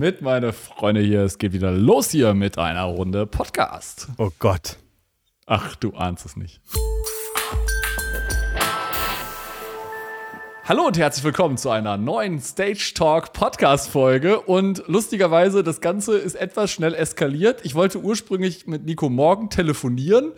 Mit meine Freunde hier, es geht wieder los hier mit einer Runde Podcast. Oh Gott. Ach, du ahnst es nicht. Hallo und herzlich willkommen zu einer neuen Stage Talk Podcast Folge. Und lustigerweise, das Ganze ist etwas schnell eskaliert. Ich wollte ursprünglich mit Nico morgen telefonieren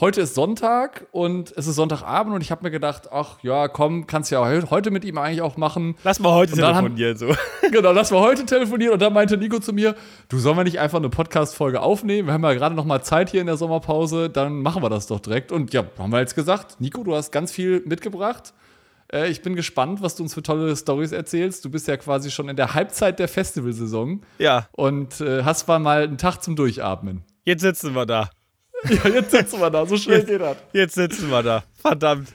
heute ist Sonntag und es ist Sonntagabend und ich habe mir gedacht, ach ja, komm, kannst ja heute mit ihm eigentlich auch machen. Lass mal heute telefonieren, haben, so. Genau, lass mal heute telefonieren und dann meinte Nico zu mir, du sollen wir nicht einfach eine Podcast-Folge aufnehmen? Wir haben ja gerade noch mal Zeit hier in der Sommerpause, dann machen wir das doch direkt. Und ja, haben wir jetzt gesagt, Nico, du hast ganz viel mitgebracht. Äh, ich bin gespannt, was du uns für tolle Stories erzählst. Du bist ja quasi schon in der Halbzeit der Festivalsaison. Ja. Und äh, hast mal einen Tag zum Durchatmen. Jetzt sitzen wir da. Ja, jetzt sitzen wir da. So schnell jetzt, geht das. Jetzt sitzen wir da. Verdammt.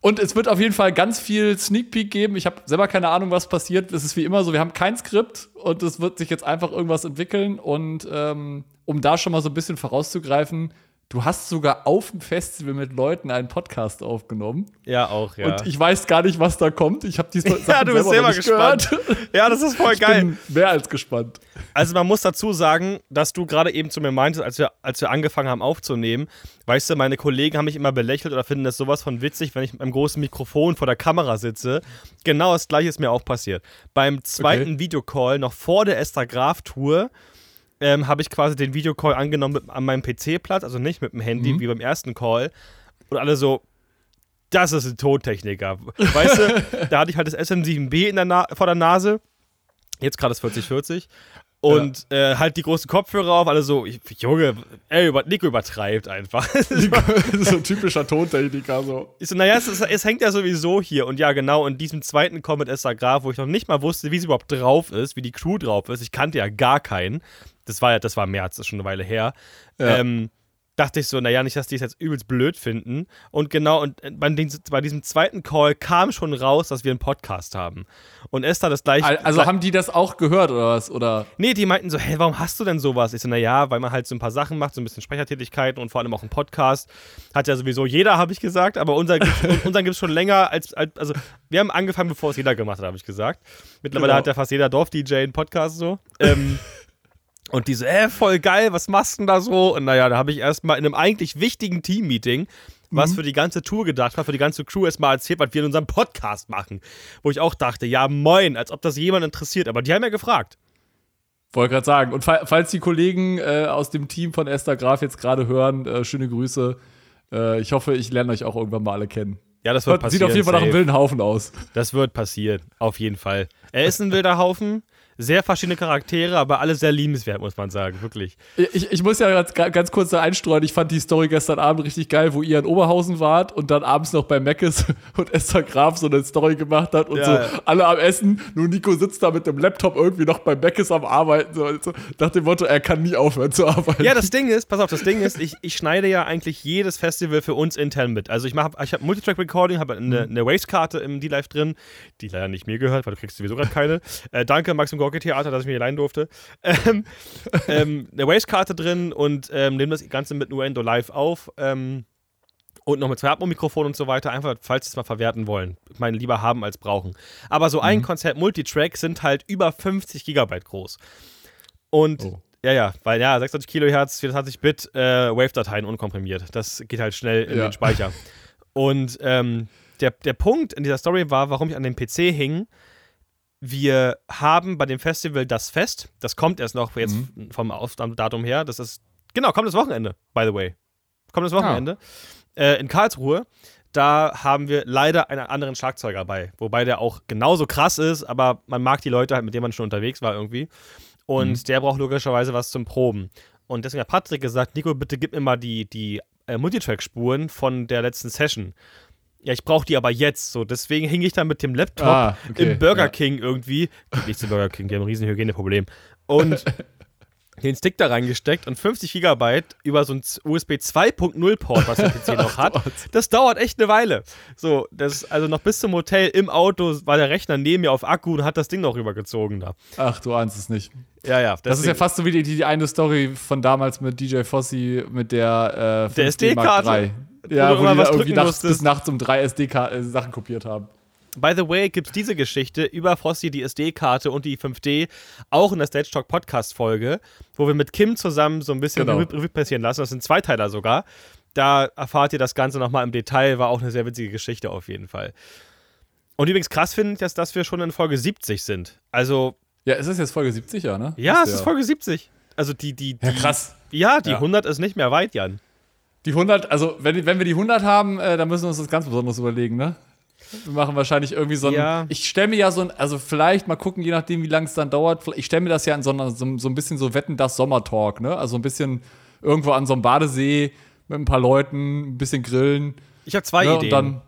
Und es wird auf jeden Fall ganz viel Sneak Peek geben. Ich habe selber keine Ahnung, was passiert. Es ist wie immer so, wir haben kein Skript und es wird sich jetzt einfach irgendwas entwickeln. Und ähm, um da schon mal so ein bisschen vorauszugreifen, Du hast sogar auf dem Festival mit Leuten einen Podcast aufgenommen. Ja, auch, ja. Und ich weiß gar nicht, was da kommt. Ich habe die Sachen Ja, du bist selber gespannt. Gehört. Ja, das ist voll ich geil. Bin mehr als gespannt. Also man muss dazu sagen, dass du gerade eben zu mir meintest, als wir, als wir angefangen haben aufzunehmen, weißt du, meine Kollegen haben mich immer belächelt oder finden das sowas von witzig, wenn ich mit einem großen Mikrofon vor der Kamera sitze. Genau das gleiche ist mir auch passiert. Beim zweiten okay. Videocall, noch vor der Esther Graf Tour, ähm, habe ich quasi den Videocall angenommen mit, an meinem PC-Platz, also nicht mit dem Handy mhm. wie beim ersten Call. Und alle so, das ist ein Tontechniker. Weißt du, da hatte ich halt das SM7B in der vor der Nase. Jetzt gerade das 4040. Und ja. äh, halt die großen Kopfhörer auf, alle so, Junge, ey, über, Nico übertreibt einfach. so ein typischer Tontechniker so. Ich so, naja, es, es, hängt ja sowieso hier. Und ja, genau, in diesem zweiten Call mit Esther Graf, wo ich noch nicht mal wusste, wie sie überhaupt drauf ist, wie die Crew drauf ist. Ich kannte ja gar keinen. Das war ja, das war März, das ist schon eine Weile her. Ja. Ähm, dachte ich so, naja, nicht, dass die es jetzt übelst blöd finden. Und genau, und bei, den, bei, diesem zweiten Call kam schon raus, dass wir einen Podcast haben. Und Esther das gleiche. Also haben die das auch gehört oder was? Oder? Nee, die meinten so, hey, warum hast du denn sowas? Ich so, naja, weil man halt so ein paar Sachen macht, so ein bisschen Sprechertätigkeiten und vor allem auch einen Podcast. Hat ja sowieso jeder, habe ich gesagt, aber unser, unseren gibt es schon länger als, als, also wir haben angefangen, bevor es jeder gemacht hat, habe ich gesagt. Mittlerweile genau. hat ja fast jeder Dorf-DJ einen Podcast so. Ähm, Und die so, äh, voll geil, was machst du denn da so? Und naja, da habe ich erstmal in einem eigentlich wichtigen Team-Meeting, was mhm. für die ganze Tour gedacht war, für die ganze Crew erstmal erzählt, was wir in unserem Podcast machen. Wo ich auch dachte, ja, moin, als ob das jemand interessiert. Aber die haben ja gefragt. Wollte gerade sagen. Und falls die Kollegen äh, aus dem Team von Esther Graf jetzt gerade hören, äh, schöne Grüße. Äh, ich hoffe, ich lerne euch auch irgendwann mal alle kennen. Ja, das wird passieren. Sieht auf jeden Fall safe. nach einem wilden Haufen aus. Das wird passieren, auf jeden Fall. Er ist ein wilder Haufen sehr verschiedene Charaktere, aber alle sehr liebenswert, muss man sagen, wirklich. Ich, ich muss ja ganz, ganz kurz da einstreuen, ich fand die Story gestern Abend richtig geil, wo ihr in Oberhausen wart und dann abends noch bei Meckes und Esther Graf so eine Story gemacht hat und ja, so ja. alle am Essen, nur Nico sitzt da mit dem Laptop irgendwie noch bei Meckes am Arbeiten, so, so, nach dem Motto, er kann nie aufhören zu arbeiten. Ja, das Ding ist, pass auf, das Ding ist, ich, ich schneide ja eigentlich jedes Festival für uns intern mit. Also ich mache, ich habe Multitrack-Recording, habe eine, eine Waves-Karte im D-Live drin, die leider nicht mir gehört, weil du kriegst sowieso gerade keine. Äh, danke, Max und Gorki Theater, dass ich mir leihen durfte. Ähm, ähm, eine Waves-Karte drin und ähm, nehme das Ganze mit Nuendo live auf. Ähm, und noch mit zwei Atmo-Mikrofonen und so weiter, einfach, falls sie es mal verwerten wollen. Ich meine, lieber haben als brauchen. Aber so ein mhm. Konzert Multitrack sind halt über 50 Gigabyte groß. Und oh. Ja, ja, weil ja, 26 Kilohertz, 24 Bit äh, Wave-Dateien unkomprimiert. Das geht halt schnell in ja. den Speicher. Und ähm, der, der Punkt in dieser Story war, warum ich an dem PC hing, wir haben bei dem Festival das Fest, das kommt erst noch jetzt mhm. vom Datum her, das ist, genau, kommt das Wochenende, by the way. Kommt das Wochenende. Ah. Äh, in Karlsruhe, da haben wir leider einen anderen Schlagzeuger dabei, wobei der auch genauso krass ist, aber man mag die Leute halt, mit denen man schon unterwegs war irgendwie. Und mhm. der braucht logischerweise was zum Proben. Und deswegen hat Patrick gesagt, Nico, bitte gib mir mal die, die äh, Multitrack-Spuren von der letzten Session ja, ich brauche die aber jetzt. So, deswegen hing ich da mit dem Laptop ah, okay, im Burger ja. King irgendwie. Nicht zu Burger King, die haben ein riesen Hygieneproblem. Und den Stick da reingesteckt und 50 Gigabyte über so ein USB 2.0 Port, was der PC noch hat. Das dauert echt eine Weile. So, das, also noch bis zum Hotel im Auto war der Rechner neben mir auf Akku und hat das Ding noch rübergezogen da. Ach, du ahnst es nicht. Ja, ja. Das ist ja fast so wie die, die eine Story von damals mit DJ Fossi mit der äh, der SD-Karte. Ja, wo, die da irgendwie nachts, bis nachts um drei SD-Sachen äh, kopiert haben. By the way, gibt es diese Geschichte über Frosty, die SD-Karte und die 5D auch in der Stage Talk Podcast-Folge, wo wir mit Kim zusammen so ein bisschen Genau. Revue passieren lassen. Das sind Zweiteiler sogar. Da erfahrt ihr das Ganze nochmal im Detail. War auch eine sehr witzige Geschichte auf jeden Fall. Und übrigens krass finde ich, dass, dass wir schon in Folge 70 sind. Also, Ja, es ist jetzt Folge 70, ja, ne? ja, es ist Folge 70. Also die, die, die Ja, krass. Ja, die Ja. 100 ist nicht mehr weit, Jan. Die 100, also wenn, wenn wir die 100 haben, äh, dann müssen wir uns das ganz Besonderes überlegen, ne? Wir machen wahrscheinlich irgendwie so ein. Ja. Ich stelle mir ja so ein, also vielleicht mal gucken, je nachdem, wie lange es dann dauert. Ich stelle mir das ja in so, einer, so, so ein bisschen so Wetten, das Sommertalk, ne? Also ein bisschen irgendwo an so einem Badesee mit ein paar Leuten, ein bisschen grillen. Ich habe zwei ne? Ideen. Und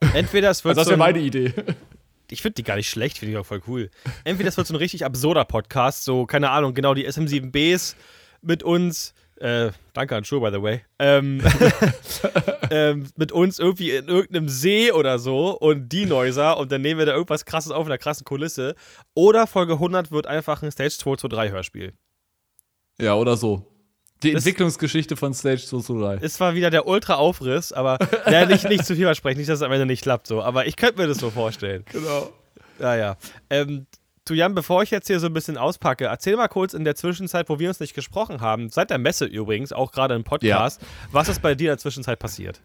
dann. Entweder es wird Also das wäre ein- meine Idee. ich finde die gar nicht schlecht, finde ich auch voll cool. Entweder das wird so ein richtig absurder Podcast, so, keine Ahnung, genau die SM7Bs mit uns. Äh, danke an Schuhe, by the way. Ähm, ähm, mit uns irgendwie in irgendeinem See oder so und die Neuser und dann nehmen wir da irgendwas krasses auf in einer krassen Kulisse. Oder Folge 100 wird einfach ein Stage 2 zu 3 Hörspiel. Ja, oder so. Die Das- Entwicklungsgeschichte von Stage 223. Ist zwar wieder der Ultra-Aufriss, aber ja, nicht, nicht zu viel versprechen, nicht, dass es am Ende nicht klappt so. Aber ich könnte mir das so vorstellen. Genau. Ja, ja. Ähm, du Jan, bevor ich jetzt hier so ein bisschen auspacke, erzähl mal kurz in der Zwischenzeit, wo wir uns nicht gesprochen haben, seit der Messe übrigens, auch gerade im Podcast, was ist bei dir in der Zwischenzeit passiert?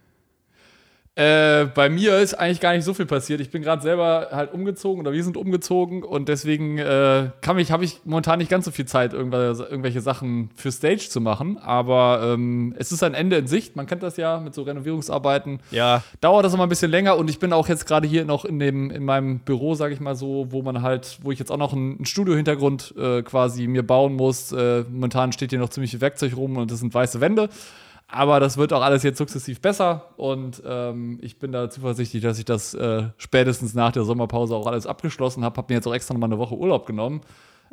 Äh, bei mir ist eigentlich gar nicht so viel passiert. Ich bin gerade selber halt umgezogen oder wir sind umgezogen und deswegen äh, kann mich, habe ich momentan nicht ganz so viel Zeit, irgendwelche, irgendwelche Sachen für Stage zu machen. Aber ähm, es ist ein Ende in Sicht. Man kennt das ja mit so Renovierungsarbeiten. Ja, Dauert das immer ein bisschen länger und ich bin auch jetzt gerade hier noch in dem in meinem Büro, sage ich mal so, wo man halt, wo ich jetzt auch noch einen, einen Studio-Hintergrund äh, quasi mir bauen muss. Äh, momentan steht hier noch ziemlich viel Werkzeug rum und das sind weiße Wände. Aber das wird auch alles jetzt sukzessiv besser und ähm, ich bin da zuversichtlich, dass ich das äh, spätestens nach der Sommerpause auch alles abgeschlossen habe. Habe mir jetzt auch extra nochmal eine Woche Urlaub genommen,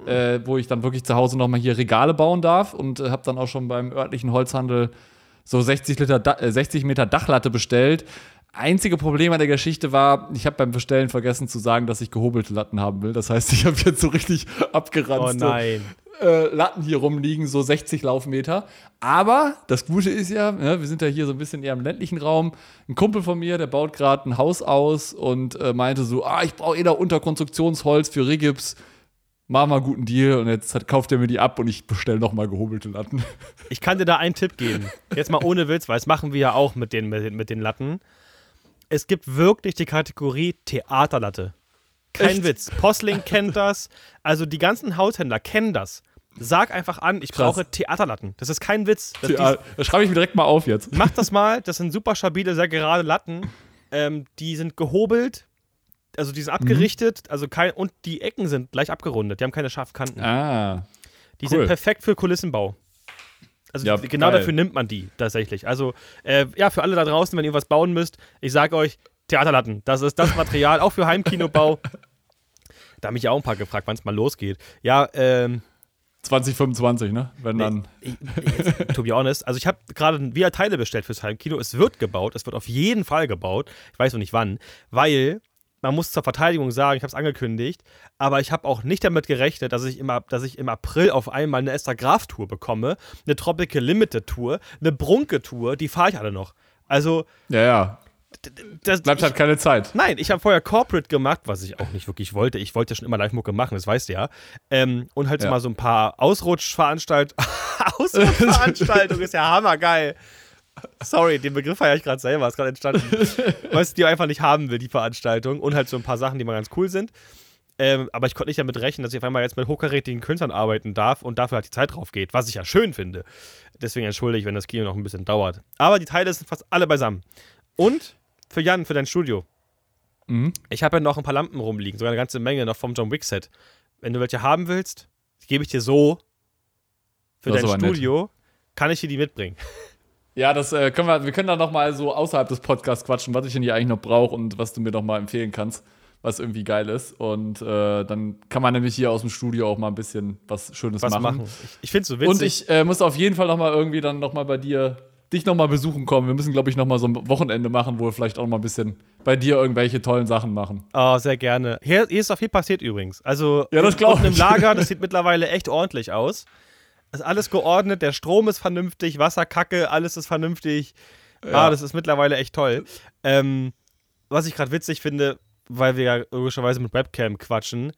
äh, wo ich dann wirklich zu Hause nochmal hier Regale bauen darf und äh, habe dann auch schon beim örtlichen Holzhandel so 60, Liter da äh, 60 Meter Dachlatte bestellt. Einzige Problem an der Geschichte war, ich habe beim Bestellen vergessen zu sagen, dass ich gehobelte Latten haben will. Das heißt, ich habe jetzt so richtig oh abgeranzte nein. Äh, Latten hier rumliegen, so 60 Laufmeter. Aber das Gute ist ja, ne, wir sind ja hier so ein bisschen eher im ländlichen Raum. Ein Kumpel von mir, der baut gerade ein Haus aus und äh, meinte so, ah, ich brauche eh da Unterkonstruktionsholz für Rigips. Mach mal guten Deal und jetzt hat, kauft er mir die ab und ich bestelle nochmal gehobelte Latten. Ich kann dir da einen Tipp geben. Jetzt mal ohne Witz, weil das machen wir ja auch mit den, mit den Latten. Es gibt wirklich die Kategorie Theaterlatte. Kein Echt? Witz. Postling kennt das. Also die ganzen Haushändler kennen das. Sag einfach an, ich Krass. brauche Theaterlatten. Das ist kein Witz. Das, das schreibe ich mir direkt mal auf jetzt. Macht das mal, das sind super stabile, sehr gerade Latten. Ähm, die sind gehobelt, also die sind abgerichtet, also kein, und die Ecken sind gleich abgerundet, die haben keine scharfen Kanten. Ah. die cool. sind perfekt für Kulissenbau. Also Ja, genau geil. dafür nimmt man die tatsächlich. Also äh, ja, für alle da draußen, wenn ihr was bauen müsst, ich sage euch, Theaterlatten, das ist das Material, auch für Heimkinobau. Da haben mich ja auch ein paar gefragt, wann es mal losgeht. Ja, ähm, 2025, ne? Wenn dann. ich, jetzt, to be honest, also ich habe gerade wieder Teile bestellt fürs Heimkino. Es wird gebaut, es wird auf jeden Fall gebaut. Ich weiß noch nicht wann, weil man muss zur Verteidigung sagen, ich habe es angekündigt, aber ich habe auch nicht damit gerechnet, dass ich, im, dass ich im April auf einmal eine Esther Graf Tour bekomme, eine Tropical Limited Tour, eine Brunke Tour, die fahre ich alle noch. Also, Ja, ja. Das Bleibt halt keine Zeit. Nein, ich habe vorher Corporate gemacht, was ich auch nicht wirklich wollte. Ich wollte ja schon immer Live-Mucke machen, das weißt du ja. Ähm, und halt Ja. mal so ein paar Ausrutschveranstaltungen. Ausrutschveranstaltungen ist ja hammergeil. Sorry, den Begriff feiere ich gerade selber, ist gerade entstanden. weißt du, die einfach nicht haben will, die Veranstaltung. Und halt so ein paar Sachen, die mal ganz cool sind. Ähm, aber ich konnte nicht damit rechnen, dass ich auf einmal jetzt mit hochkarätigen Künstlern arbeiten darf und dafür halt die Zeit drauf geht, was ich ja schön finde. Deswegen entschuldige ich, wenn das Kino noch ein bisschen dauert. Aber die Teile sind fast alle beisammen. Und für Jan, für dein Studio. Mhm. Ich habe ja noch ein paar Lampen rumliegen, sogar eine ganze Menge noch vom John Wick Set. Wenn du welche haben willst, gebe ich dir so. Für Das dein aber nett. Studio kann ich dir die mitbringen. Ja, das äh, können wir, wir können da noch mal so außerhalb des Podcasts quatschen, was ich denn hier eigentlich noch brauche und was du mir noch mal empfehlen kannst, was irgendwie geil ist. Und äh, dann kann man nämlich hier aus dem Studio auch mal ein bisschen was Schönes Was machen. machen. Ich, ich finde es so witzig. Und ich äh, muss auf jeden Fall noch mal irgendwie dann noch mal bei dir dich noch mal besuchen kommen. Wir müssen, glaube ich, noch mal so ein Wochenende machen, wo wir vielleicht auch mal ein bisschen bei dir irgendwelche tollen Sachen machen. Oh, sehr gerne. Hier, hier ist auch viel passiert übrigens. Also Ja, das unten im. Lager, das sieht mittlerweile echt ordentlich aus. Ist alles geordnet, der Strom ist vernünftig, Wasserkacke, alles ist vernünftig. Ja. Ah, das ist mittlerweile echt toll. Ähm, was ich gerade witzig finde, weil wir ja logischerweise mit Webcam quatschen,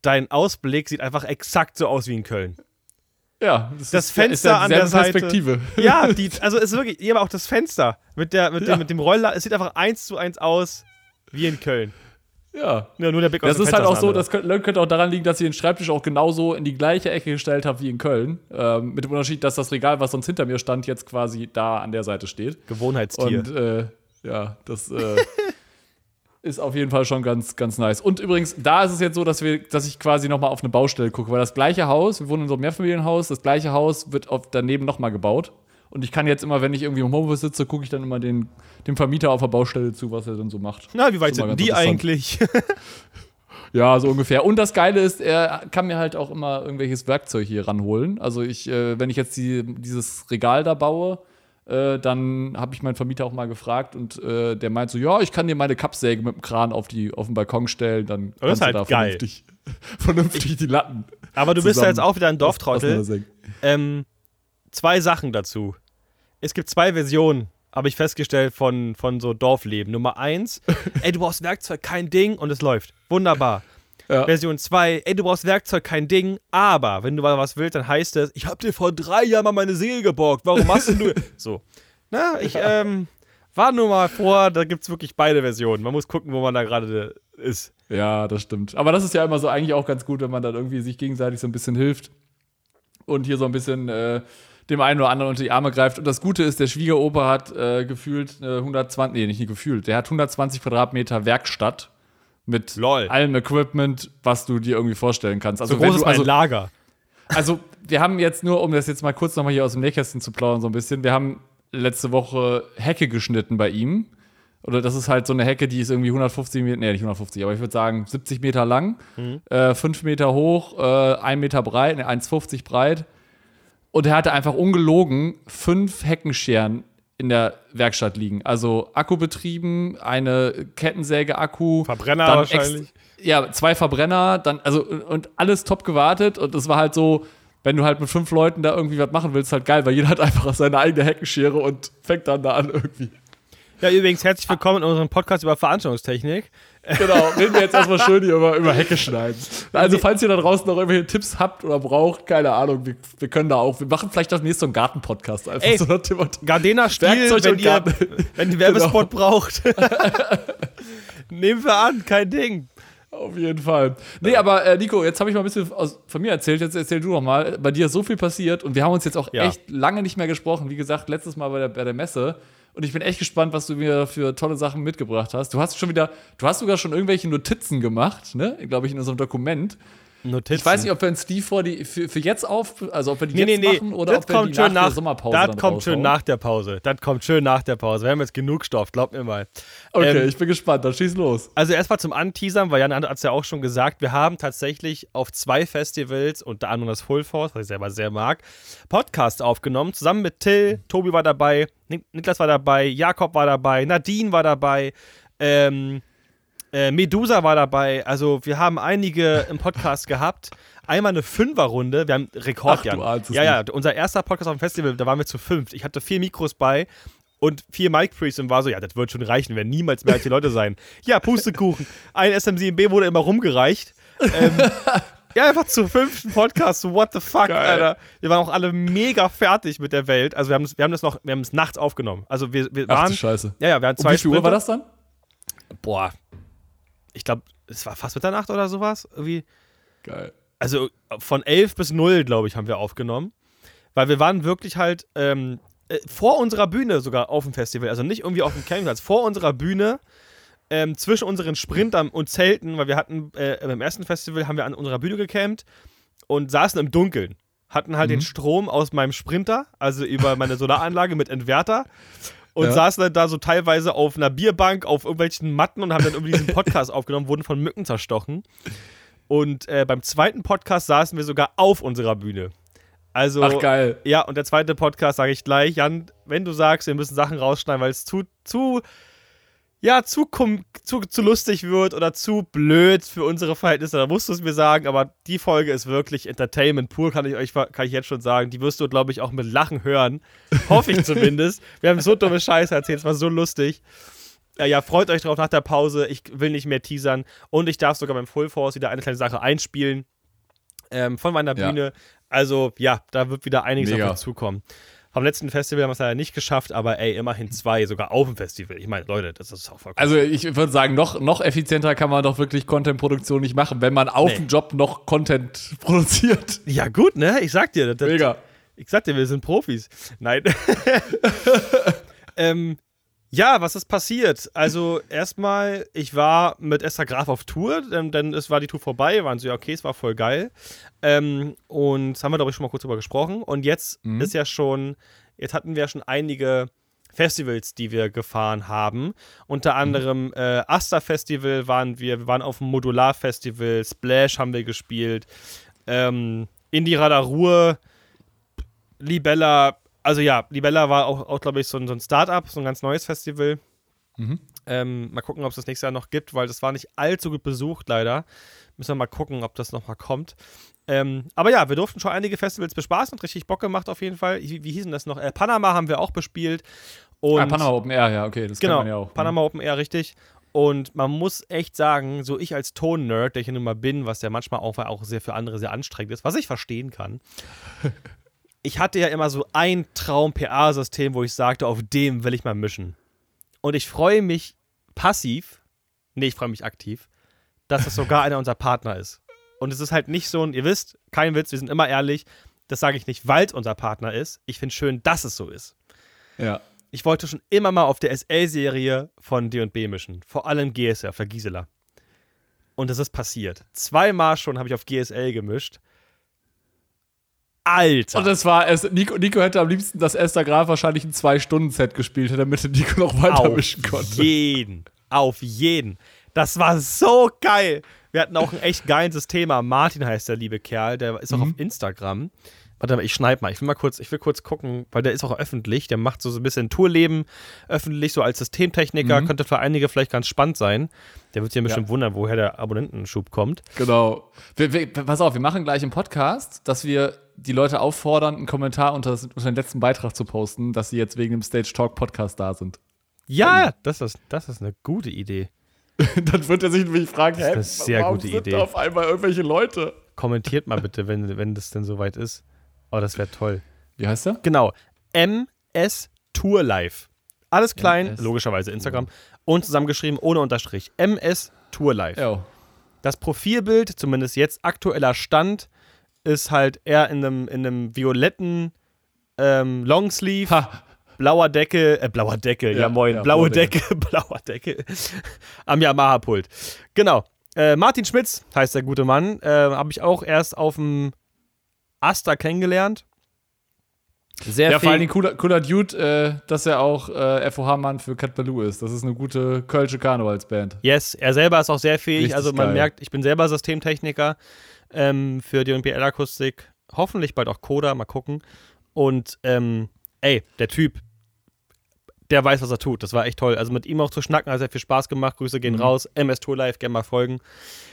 dein Ausblick sieht einfach exakt so aus wie in Köln. Ja, das, das ist, Fenster ist an der Seite. Perspektive. Ja, die, also es ist wirklich, ja, aber auch das Fenster mit, der, mit, ja. dem, mit dem Roller, es sieht einfach eins zu eins aus wie in Köln. Ja. ja nur der Blick Das ist halt auch so, das könnte, könnte, auch daran liegen, dass ich den Schreibtisch auch genauso in die gleiche Ecke gestellt habe wie in Köln. Ähm, mit dem Unterschied, dass das Regal, was sonst hinter mir stand, jetzt quasi da an der Seite steht. Gewohnheitstier. Und äh, ja, das äh, ist auf jeden Fall schon ganz, ganz nice. Und übrigens, da ist es jetzt so, dass, wir, dass ich quasi nochmal auf eine Baustelle gucke, weil das gleiche Haus, wir wohnen in so einem Mehrfamilienhaus, das gleiche Haus wird auf, daneben nochmal gebaut. Und ich kann jetzt immer, wenn ich irgendwie im Homeoffice sitze, gucke ich dann immer den, dem Vermieter auf der Baustelle zu, was er dann so macht. Na, wie weit sind die eigentlich? ja, so ungefähr. Und das Geile ist, er kann mir halt auch immer irgendwelches Werkzeug hier ranholen. Also ich, äh, wenn ich jetzt die, dieses Regal da baue, äh, dann habe ich meinen Vermieter auch mal gefragt und äh, der meint so, ja, ich kann dir meine Kappsäge mit dem Kran auf, die, auf den Balkon stellen, dann kannst halt du da geil. vernünftig, vernünftig die Latten. Aber du bist ja jetzt auch wieder ein Dorftrottel. Ähm, zwei Sachen dazu es gibt zwei Versionen, habe ich festgestellt, von, von so Dorfleben. Nummer eins, ey, du brauchst Werkzeug, kein Ding und es läuft. Wunderbar. Ja. Version 2, ey, du brauchst Werkzeug, kein Ding, aber wenn du mal was willst, dann heißt es, ich habe dir vor drei Jahren mal meine Seele geborgt, warum machst du. so. Na, ich, ähm, war nur mal vor, da gibt es wirklich beide Versionen. Man muss gucken, wo man da gerade ist. Ja, das stimmt. Aber das ist ja immer so eigentlich auch ganz gut, wenn man dann irgendwie sich gegenseitig so ein bisschen hilft und hier so ein bisschen äh, dem einen oder anderen unter die Arme greift. Und das Gute ist, der Schwiegeroper hat äh, gefühlt äh, 120, nee, nicht gefühlt, der hat 120 Quadratmeter Werkstatt mit Lol. allem Equipment, was du dir irgendwie vorstellen kannst. Also so groß ist also, ein Lager. Also, wir haben jetzt nur, um das jetzt mal kurz nochmal hier aus dem Nähkästchen zu plaudern, so ein bisschen, wir haben letzte Woche Hecke geschnitten bei ihm. Oder das ist halt so eine Hecke, die ist irgendwie 150 Meter, nee, nicht 150, aber ich würde sagen 70 Meter lang, mhm. äh, 5 Meter hoch, äh, 1 Meter breit, ne, 1,50 breit und er hatte einfach ungelogen fünf Heckenscheren in der Werkstatt liegen. Also Akkubetrieben, eine Kettensäge-Akku. Verbrenner wahrscheinlich. Ja, zwei Verbrenner, dann, also, und alles top gewartet. Und es war halt so, wenn du halt mit fünf Leuten da irgendwie was machen willst, halt geil, weil jeder hat einfach seine eigene Heckenschere und fängt dann da an irgendwie. Ja, übrigens, herzlich willkommen in unserem Podcast über Veranstaltungstechnik. Genau, reden wir jetzt erstmal schön hier über, über Hecke schneiden. Also, falls ihr da draußen noch irgendwelche Tipps habt oder braucht, keine Ahnung, wir, wir können da auch, wir machen vielleicht das nächste so einen Garten-Podcast. Einfach Ey, so Gardena Stil, wenn ihr, wenn ihr Werbespot genau. braucht. Nehmen wir an, kein Ding. Auf jeden Fall. Nee, aber äh, Nico, jetzt habe ich mal ein bisschen aus, von mir erzählt. Jetzt erzähl du noch mal. Bei dir ist so viel passiert und wir haben uns jetzt auch ja. echt lange nicht mehr gesprochen. Wie gesagt, letztes Mal bei der, bei der Messe. Und ich bin echt gespannt, was du mir für tolle Sachen mitgebracht hast. Du hast schon wieder, du hast sogar schon irgendwelche Notizen gemacht, ne? Glaube ich, in unserem Dokument. Notizen. Ich weiß nicht, ob wir uns die vor die, für, für jetzt auf, also ob wir die nee, jetzt nee, machen oder das ob wir die nach, nach der Sommerpause Das kommt schön nach der Pause. Das kommt schön nach der Pause. Wir haben jetzt genug Stoff, glaub mir mal. Okay, ähm, ich bin gespannt, dann schieß los. Also erstmal zum Anteasern, weil Jan hat es ja auch schon gesagt, wir haben tatsächlich auf zwei Festivals, unter anderem das Full Force, was ich selber sehr mag, Podcast aufgenommen, zusammen mit Till, Tobi war dabei, Niklas war dabei, Jakob war dabei, Nadine war dabei, ähm, äh, Medusa war dabei. Also, wir haben einige im Podcast gehabt. Einmal eine Fünferrunde. Wir haben Rekord, Ach, Jan. ja, ja, unser erster Podcast auf dem Festival, da waren wir zu fünf. Ich hatte vier Mikros bei und vier Mic Priests und war so, ja, das wird schon reichen, werden niemals mehr als die Leute sein. Ja, Pustekuchen. Ein SM7B wurde immer rumgereicht. Ähm, ja, einfach zum fünften Podcast. What the fuck, Geil. Alter. Wir waren auch alle mega fertig mit der Welt. Also wir haben, wir haben das noch, wir haben es nachts aufgenommen. Also wir, wir waren. Ach, Scheiße. Ja, ja, wir hatten zwei Und wie viel Uhr war das dann? Boah, ich glaube, es war fast Mitternacht oder sowas. Irgendwie. Geil. Also von 11 bis 0, glaube ich, haben wir aufgenommen. Weil wir waren wirklich halt ähm, äh, vor unserer Bühne sogar auf dem Festival. Also nicht irgendwie auf dem Campingplatz, vor unserer Bühne. Ähm, zwischen unseren Sprintern und Zelten, weil wir hatten äh, beim ersten Festival haben wir an unserer Bühne gecampt und saßen im Dunkeln. Hatten halt mhm. den Strom aus meinem Sprinter, also über meine Solaranlage mit Entwerter und ja. saßen dann da so teilweise auf einer Bierbank, auf irgendwelchen Matten und haben dann irgendwie diesen Podcast aufgenommen, wurden von Mücken zerstochen. Und äh, beim zweiten Podcast saßen wir sogar auf unserer Bühne. Also, Ach, geil. Ja, und der zweite Podcast sage ich gleich, Jan, wenn du sagst, wir müssen Sachen rausschneiden, weil es zu, zu ja, zu, zu, zu lustig wird oder zu blöd für unsere Verhältnisse, da musst du es mir sagen, aber die Folge ist wirklich Entertainment pur, kann ich euch kann ich jetzt schon sagen. Die wirst du, glaube ich, auch mit Lachen hören. Hoffe ich zumindest. Wir haben so dumme Scheiße erzählt, es war so lustig. Ja, ja, freut euch drauf nach der Pause. Ich will nicht mehr teasern. Und ich darf sogar beim Full Force wieder eine kleine Sache einspielen ähm, von meiner Ja. Bühne. Also, ja, da wird wieder einiges Mega. auf uns zukommen. Vom letzten Festival haben wir es leider nicht geschafft, aber ey, immerhin zwei, sogar auf dem Festival. Ich meine, Leute, das ist auch vollkommen. Also ich würde sagen, noch, noch effizienter kann man doch wirklich Content-Produktion nicht machen, wenn man auf Nee. dem Job noch Content produziert. ja, gut, ne? Ich sag dir, das, Mega. Ich sag dir, wir sind Profis. Nein. ähm, ja, was ist passiert? Also, erstmal, ich war mit Esther Graf auf Tour, denn, denn es war die Tour vorbei, waren so, ja, okay, es war voll geil. Ähm, und haben wir, glaube ich, schon mal kurz drüber gesprochen. Und jetzt ist ja schon, jetzt hatten wir schon einige Festivals, die wir gefahren haben. Unter anderem äh, Asta Festival waren wir, wir waren auf dem Modular Festival, Splash haben wir gespielt, ähm, Indie Radar Ruhr, Libella, also ja, Libella war auch, auch glaube ich, so ein, so ein Start-up, so ein ganz neues Festival. Ähm, mal gucken, ob es das nächstes Jahr noch gibt, weil das war nicht allzu gut besucht, leider. Müssen wir mal gucken, ob das nochmal kommt. Ähm, aber ja, wir durften schon einige Festivals bespaßen und richtig Bock gemacht auf jeden Fall. Wie, wie hießen das noch? Äh, Panama haben wir auch bespielt. Und ah, Panama Open Air, ja, okay, das Genau, kennt man ja auch. Panama Open Air, richtig. Und man muss echt sagen, so ich als Ton-Nerd, der ich ja nun mal bin, was ja manchmal auch, auch sehr für andere sehr anstrengend ist, was ich verstehen kann. Ich hatte ja immer so ein Traum-PA-System, wo ich sagte, auf dem will ich mal mischen. Und ich freue mich passiv, nee, ich freue mich aktiv, dass es sogar einer unserer Partner ist. Und es ist halt nicht so ein, ihr wisst, kein Witz, wir sind immer ehrlich, das sage ich nicht, weil es unser Partner ist. Ich finde schön, dass es so ist. Ja. Ich wollte schon immer mal auf der SL-Serie von D&B mischen. Vor allem GSL, der Gisela. Und es ist passiert. Zweimal schon habe ich auf GSL gemischt. Alter. Und das war es. Nico, Nico hätte am liebsten das Esther Graf wahrscheinlich ein Zwei-Stunden-Set gespielt, damit Nico noch weiter auf mischen konnte. jeden. Auf jeden. Das war so geil. Wir hatten auch ein echt geiles Thema. Martin heißt der liebe Kerl. Der ist auch Mhm. auf Instagram. Warte mal, ich schneid mal. Ich will mal kurz, ich will kurz gucken, weil der ist auch öffentlich. Der macht so, so ein bisschen Tourleben öffentlich, so als Systemtechniker. Mhm. Könnte für einige vielleicht ganz spannend sein. Der wird sich ja bestimmt wundern, woher der Abonnentenschub kommt. Genau. Wir, wir, pass auf, wir machen gleich im Podcast, dass wir die Leute auffordern, einen Kommentar unter, das, unter den letzten Beitrag zu posten, dass sie jetzt wegen dem Stage Talk Podcast da sind. Ja, das ist, das ist eine gute Idee. Dann wird er sich nämlich fragen, ist hä, eine sehr warum gute sind Idee. da auf einmal irgendwelche Leute? Kommentiert mal bitte, wenn, wenn das denn soweit ist. Oh, das wäre toll. Wie heißt der? Genau. MS Tour Live. Alles klein, MS logischerweise Instagram. Und zusammengeschrieben ohne Unterstrich. MS Tour Live. Ja. Das Profilbild, zumindest jetzt aktueller Stand, ist halt eher in einem, in einem violetten ähm, Longsleeve, Ha, blauer Deckel, äh, blauer Deckel, ja, Ja, moin, ja, blaue blauer Deckel. Deckel, blauer Deckel am Yamaha-Pult. Genau. Äh, Martin Schmitz heißt der gute Mann. Äh, Habe ich auch erst auf dem Asta kennengelernt. Sehr ja, vor allen fähig- Dingen cooler, cooler Dude, äh, dass er auch äh, FOH-Mann für Cat Baloo ist. Das ist eine gute kölsche Karnevalsband. Yes, er selber ist auch sehr fähig. Richtig also man geil. merkt, ich bin selber Systemtechniker ähm, für die NPL-Akustik. Hoffentlich bald auch Coda, mal gucken. Und ähm, ey, der Typ, der weiß, was er tut. Das war echt toll. Also mit ihm auch zu schnacken, hat sehr viel Spaß gemacht. Grüße gehen raus. MS Tour Live, gerne mal folgen.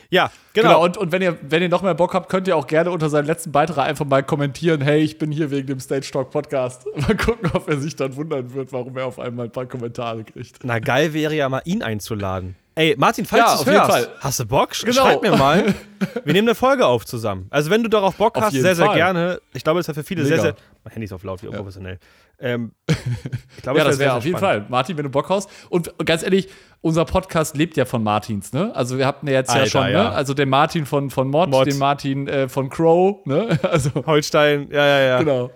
Ja, genau. Genau, und, und wenn, ihr, wenn ihr noch mehr Bock habt, könnt ihr auch gerne unter seinem letzten Beitrag einfach mal kommentieren, hey, ich bin hier wegen dem Stage Talk Podcast. Mal gucken, ob er sich dann wundern wird, warum er auf einmal ein paar Kommentare kriegt. Na geil wäre ja mal ihn einzuladen. Ey, Martin, falls Ja, du auf es jeden hörst, Fall. hast du Bock? Genau. Schreib mir mal. Wir nehmen eine Folge auf zusammen. Also wenn du darauf Bock Auf hast, sehr, sehr Fall. gerne. Ich glaube, das ist ja für viele Mega. sehr, sehr... Mein Handy ist auf laut, wie unprofessionell. Ähm, ich glaube, Ja, wär das sehr, wäre sehr auf jeden. Fall. Martin, wenn du Bock hast. Und ganz ehrlich, unser Podcast lebt ja von Martins, ne? Also wir hatten ja jetzt ja Alter, schon, ja. ne? Also den Martin von, von Mod, Mod. den Martin äh, von Crow, ne? Also, Holstein, ja, ja, ja. genau.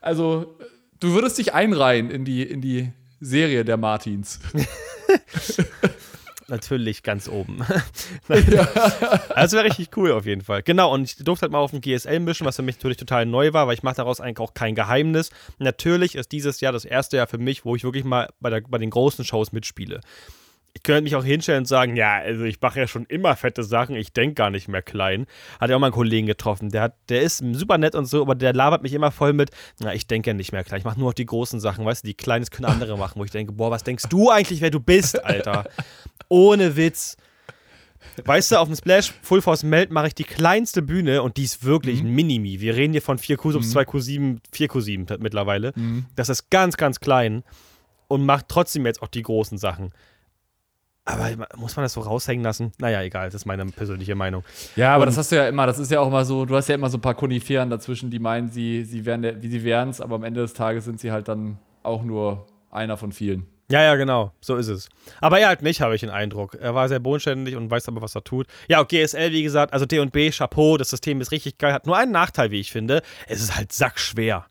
Also, du würdest dich einreihen in die, in die Serie der Martins. Natürlich ganz oben. Das wäre richtig cool auf jeden Fall. Genau, und ich durfte halt mal auf dem GSL mischen, was für mich natürlich total neu war, weil ich mache daraus eigentlich auch kein Geheimnis. Natürlich ist dieses Jahr das erste Jahr für mich, wo ich wirklich mal bei, der, bei den großen Shows mitspiele. Ich könnte mich auch hinstellen und sagen, ja, also ich mache ja schon immer fette Sachen, ich denke gar nicht mehr klein. Hat ja auch mal einen Kollegen getroffen, der, hat, der ist super nett und so, aber der labert mich immer voll mit, na, ich denke ja nicht mehr klein, ich mache nur noch die großen Sachen, weißt du, die Kleines können andere machen, wo ich denke, boah, was denkst du eigentlich, wer du bist, Alter? Ohne Witz. Weißt du, auf dem Splash Full Force Melt mache ich die kleinste Bühne und die ist wirklich ein Minimi. Wir reden hier von 4Q-Subs, 2Q7, 4Q7 mittlerweile. Das ist ganz, ganz klein und macht trotzdem jetzt auch die großen Sachen. Aber muss man das so raushängen lassen? Naja, egal, das ist meine persönliche Meinung. Ja, aber und das hast du ja immer, das ist ja auch immer so, du hast ja immer so ein paar Koniferen dazwischen, die meinen, sie, sie wären, wie sie wären es, aber am Ende des Tages sind sie halt dann auch nur einer von vielen. Ja, ja, genau, so ist es. Aber er halt nicht, habe ich den Eindruck. Er war sehr bodenständig und weiß aber, was er tut. Ja, okay, GSL, wie gesagt, also D&B, Chapeau, das System ist richtig geil, hat nur einen Nachteil, wie ich finde. Es ist halt sackschwer.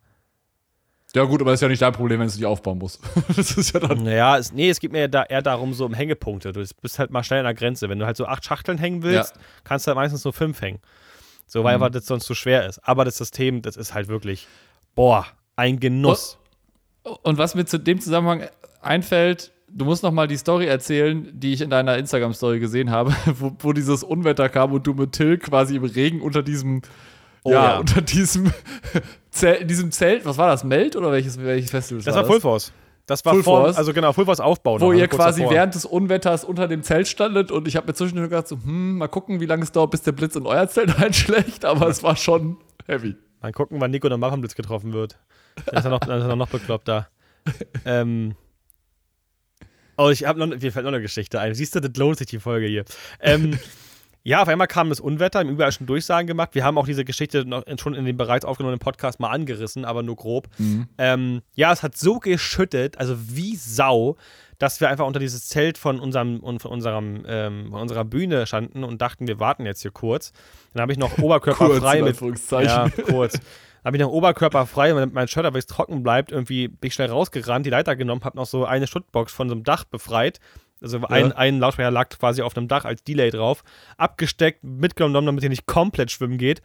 Ja, gut, aber das ist ja nicht dein Problem, wenn du es nicht aufbauen musst. das ist ja dann. Naja, es, nee, es geht mir da eher darum, so um Hängepunkte. Du bist halt mal schnell an der Grenze. Wenn du halt so acht Schachteln hängen willst, ja. kannst du halt meistens nur fünf hängen. So, weil mhm. das sonst zu schwer ist. Aber das System, das ist halt wirklich, boah, ein Genuss. Und was mir zu dem Zusammenhang einfällt, du musst noch mal die Story erzählen, die ich in deiner Instagram-Story gesehen habe, wo, wo, dieses Unwetter kam und du mit Till quasi im Regen unter diesem Oh, ja, ja, unter diesem, Zelt, diesem Zelt, was war das, Meld oder welches, welches Festival das war? Das war Full Force. Das war Full vor, Force. also genau, Full Force Aufbau. Wo noch, ihr quasi davor. während des Unwetters unter dem Zelt standet und ich habe mir zwischendurch gedacht, so, hm, mal gucken, wie lange es dauert, bis der Blitz in euer Zelt einschlägt, aber es war schon heavy. Mal gucken, wann Nico noch Blitz getroffen wird. Dann ist er noch, dann ist er noch bekloppt da. ähm. Oh, ich habe noch, mir fällt noch eine Geschichte ein. Siehst du, das lohnt sich die Folge hier. Ähm, Ja, auf einmal kam das Unwetter, im überall schon Durchsagen gemacht. Wir haben auch diese Geschichte noch schon in dem bereits aufgenommenen Podcast mal angerissen, aber nur grob. Mhm. Ähm, ja, es hat so geschüttet, also wie Sau, dass wir einfach unter dieses Zelt von unserem von unserem ähm, von unserer Bühne standen und dachten, wir warten jetzt hier kurz. Dann habe ich noch Oberkörper kurz, frei mit ja kurz. Dann habe ich noch Oberkörper frei, damit mein Shirt aber trocken bleibt. Irgendwie bin ich schnell rausgerannt, die Leiter genommen, habe noch so eine Schuttbox von so einem Dach befreit also ja. ein, ein Lautsprecher lag quasi auf einem Dach als Delay drauf, abgesteckt, mitgenommen, damit er nicht komplett schwimmen geht.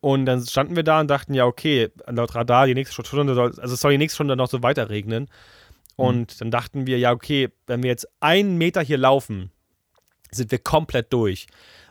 Und dann standen wir da und dachten, ja, okay, laut Radar, die nächste Stunde soll, also es soll die nächste Stunde noch so weiter regnen. Und mhm. dann dachten wir, ja, okay, wenn wir jetzt einen Meter hier laufen, sind wir komplett durch.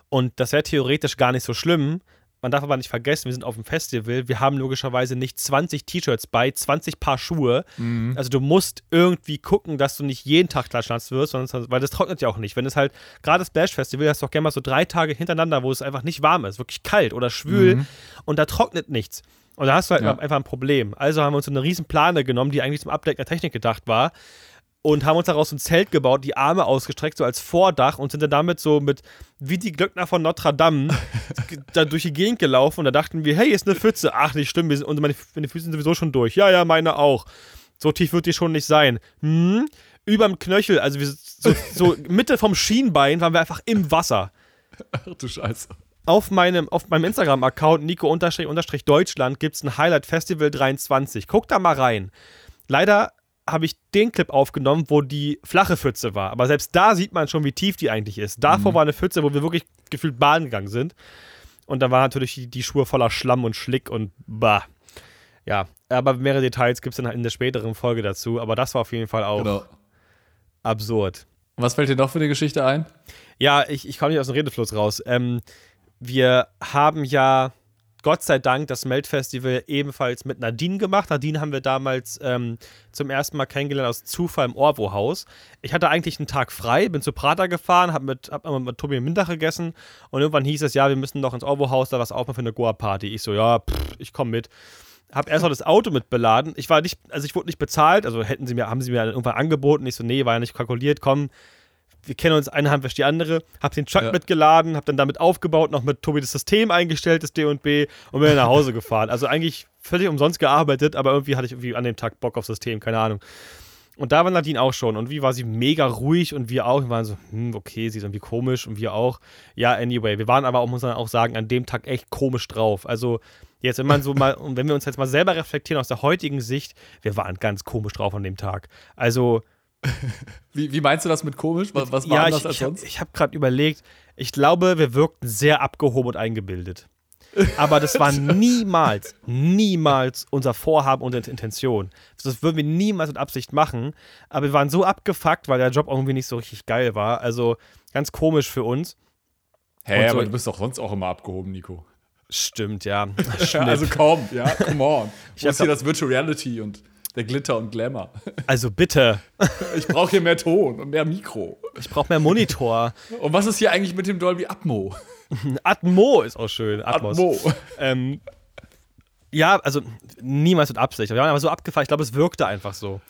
Und das wäre theoretisch gar nicht so schlimm, man darf aber nicht vergessen, wir sind auf dem Festival. Wir haben logischerweise nicht 20 T-Shirts bei, 20 Paar Schuhe. Mhm. Also du musst irgendwie gucken, dass du nicht jeden Tag klatschnass wirst, weil das trocknet ja auch nicht. Wenn es halt, gerade das Bash Festival, hast du doch gerne mal so drei Tage hintereinander, wo es einfach nicht warm ist, wirklich kalt oder schwül mhm. und da trocknet nichts. Und da hast du halt ja. einfach ein Problem. Also haben wir uns so eine riesen Plane genommen, die eigentlich zum Abdecken der Technik gedacht war und haben uns daraus ein Zelt gebaut, die Arme ausgestreckt, so als Vordach und sind dann damit so mit, wie die Glöckner von Notre Dame, da durch die Gegend gelaufen und da dachten wir, hey, ist eine Pfütze. Ach, nicht stimmt, wir sind, und meine, meine Füße sind sowieso schon durch. Ja, ja, meine auch. So tief wird die schon nicht sein. Hm? Überm Knöchel, also wir, so, so Mitte vom Schienbein waren wir einfach im Wasser. Ach du Scheiße. Auf meinem, auf meinem Instagram-Account Nico-Deutschland gibt es ein Highlight Festival 23. Guck da mal rein. Leider habe ich den Clip aufgenommen, wo die flache Pfütze war. Aber selbst da sieht man schon, wie tief die eigentlich ist. Davor mhm. war eine Pfütze, wo wir wirklich gefühlt baden gegangen sind. Und da war natürlich die, die Schuhe voller Schlamm und Schlick und bah. Ja, aber mehrere Details gibt es dann in der späteren Folge dazu. Aber das war auf jeden Fall auch genau. absurd. Was fällt dir noch für eine Geschichte ein? Ja, ich, ich komme nicht aus dem Redefluss raus. Ähm, wir haben ja Gott sei Dank das Melt-Festival ebenfalls mit Nadine gemacht. Nadine haben wir damals ähm, zum ersten Mal kennengelernt aus Zufall im Orwo-Haus. Ich hatte eigentlich einen Tag frei, bin zu Prater gefahren, habe mit, hab mit Tobi Mittag gegessen und irgendwann hieß es, ja, wir müssen noch ins Orwo-Haus da was aufmachen für eine Goa-Party. Ich so, ja, pff, ich komme mit. Hab erst noch das Auto mitbeladen. Ich war nicht, also ich wurde nicht bezahlt, also hätten sie mir, haben sie mir irgendwann angeboten. Ich so, nee, war ja nicht kalkuliert, komm, wir kennen uns, eine Hand wäscht die andere, hab den Truck ja. mitgeladen, hab dann damit aufgebaut, noch mit Tobi das System eingestellt, das D&B und bin nach Hause gefahren. Also eigentlich völlig umsonst gearbeitet, aber irgendwie hatte ich irgendwie an dem Tag Bock aufs System, keine Ahnung. Und da war Nadine auch schon. Und wie war sie mega ruhig und wir auch. Wir waren so, hm, okay, sie ist irgendwie komisch und wir auch. Ja, anyway. Wir waren aber auch, muss man auch sagen, an dem Tag echt komisch drauf. Also, jetzt, wenn man so mal, und wenn wir uns jetzt mal selber reflektieren aus der heutigen Sicht, wir waren ganz komisch drauf an dem Tag. Also, wie, wie, meinst du das mit komisch? Was, was war ja, anders ich, als sonst? Ich habe gerade überlegt, ich glaube, wir wirkten sehr abgehoben und eingebildet. Aber das war niemals, niemals unser Vorhaben und Intention. Das würden wir niemals mit Absicht machen. Aber wir waren so abgefuckt, weil der Job irgendwie nicht so richtig geil war. Also ganz komisch für uns. Hä, hey, so, aber du bist doch sonst auch immer abgehoben, Nico. Stimmt, ja. also komm, ja, come on. Ich hier das Virtual Reality und der Glitter und Glamour. Also bitte. Ich brauche hier mehr Ton und mehr Mikro. Ich brauche mehr Monitor. Und was ist hier eigentlich mit dem Dolby Atmo? Atmo ist auch schön. Atmos. Atmo. Ähm, ja, also niemals mit Absicht. Wir waren aber so abgefallen. Ich glaube, es wirkte einfach so.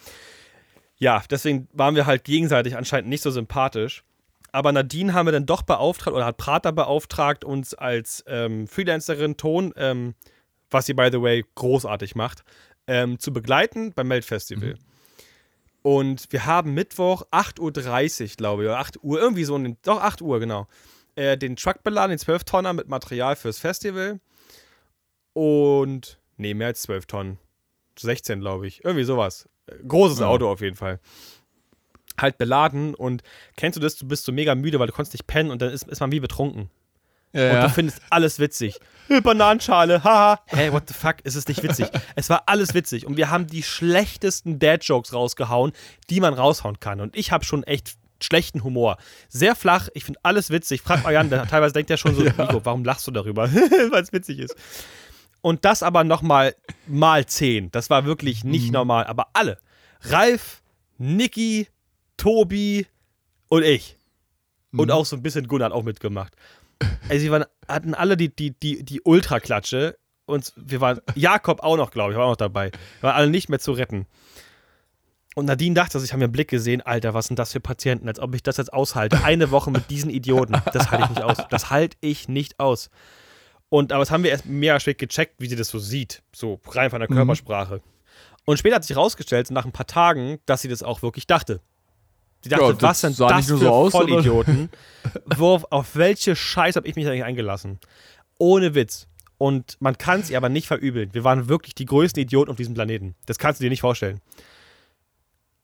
ja, deswegen waren wir halt gegenseitig anscheinend nicht so sympathisch. Aber Nadine haben wir dann doch beauftragt oder hat Prater beauftragt, uns als ähm, Freelancerin Ton, ähm, was sie by the way großartig macht, ähm, zu begleiten beim Meldfestival. Mhm. Und wir haben Mittwoch 8.30 Uhr, glaube ich, oder 8 Uhr, irgendwie so, den, doch 8 Uhr, genau, äh, den Truck beladen, den 12-Tonner mit Material fürs Festival. Und, nee, mehr als 12 Tonnen. 16, glaube ich. Irgendwie sowas. Großes Auto auf jeden Fall. Halt beladen und kennst du das, du bist so mega müde, weil du konntest nicht pennen und dann ist, ist man wie betrunken. Ja, und du findest alles witzig. Bananenschale, haha. Hey, what the fuck, ist es nicht witzig? es war alles witzig und wir haben die schlechtesten Dad-Jokes rausgehauen, die man raushauen kann. Und ich habe schon echt schlechten Humor. Sehr flach, ich finde alles witzig. Frag mal Jan, teilweise denkt er schon so, ja. Nico, warum lachst du darüber? Weil es witzig ist. Und das aber nochmal mal zehn. Das war wirklich nicht mhm. normal. Aber alle. Ralf, Niki, Tobi und ich. Mhm. Und auch so ein bisschen Gunnar hat auch mitgemacht. Also sie waren, hatten alle die, die, die, die Ultraklatsche. Und wir waren, Jakob auch noch, glaube ich, war auch noch dabei. Wir waren alle nicht mehr zu retten. Und Nadine dachte, also ich habe mir einen Blick gesehen, Alter, was sind das für Patienten, als ob ich das jetzt aushalte. Eine Woche mit diesen Idioten. Das halte ich nicht aus. Das halte ich nicht aus. Und aber das haben wir erst mega spät gecheckt, wie sie das so sieht. So rein von der mhm. Körpersprache. Mhm. Und später hat sich herausgestellt, nach ein paar Tagen, dass sie das auch wirklich dachte. Sie dachte, ja, was sind das für so aus, Vollidioten? Wo, auf welche Scheiße habe ich mich eigentlich eingelassen? Ohne Witz. Und man kann es ihr aber nicht verübeln. Wir waren wirklich die größten Idioten auf diesem Planeten. Das kannst du dir nicht vorstellen.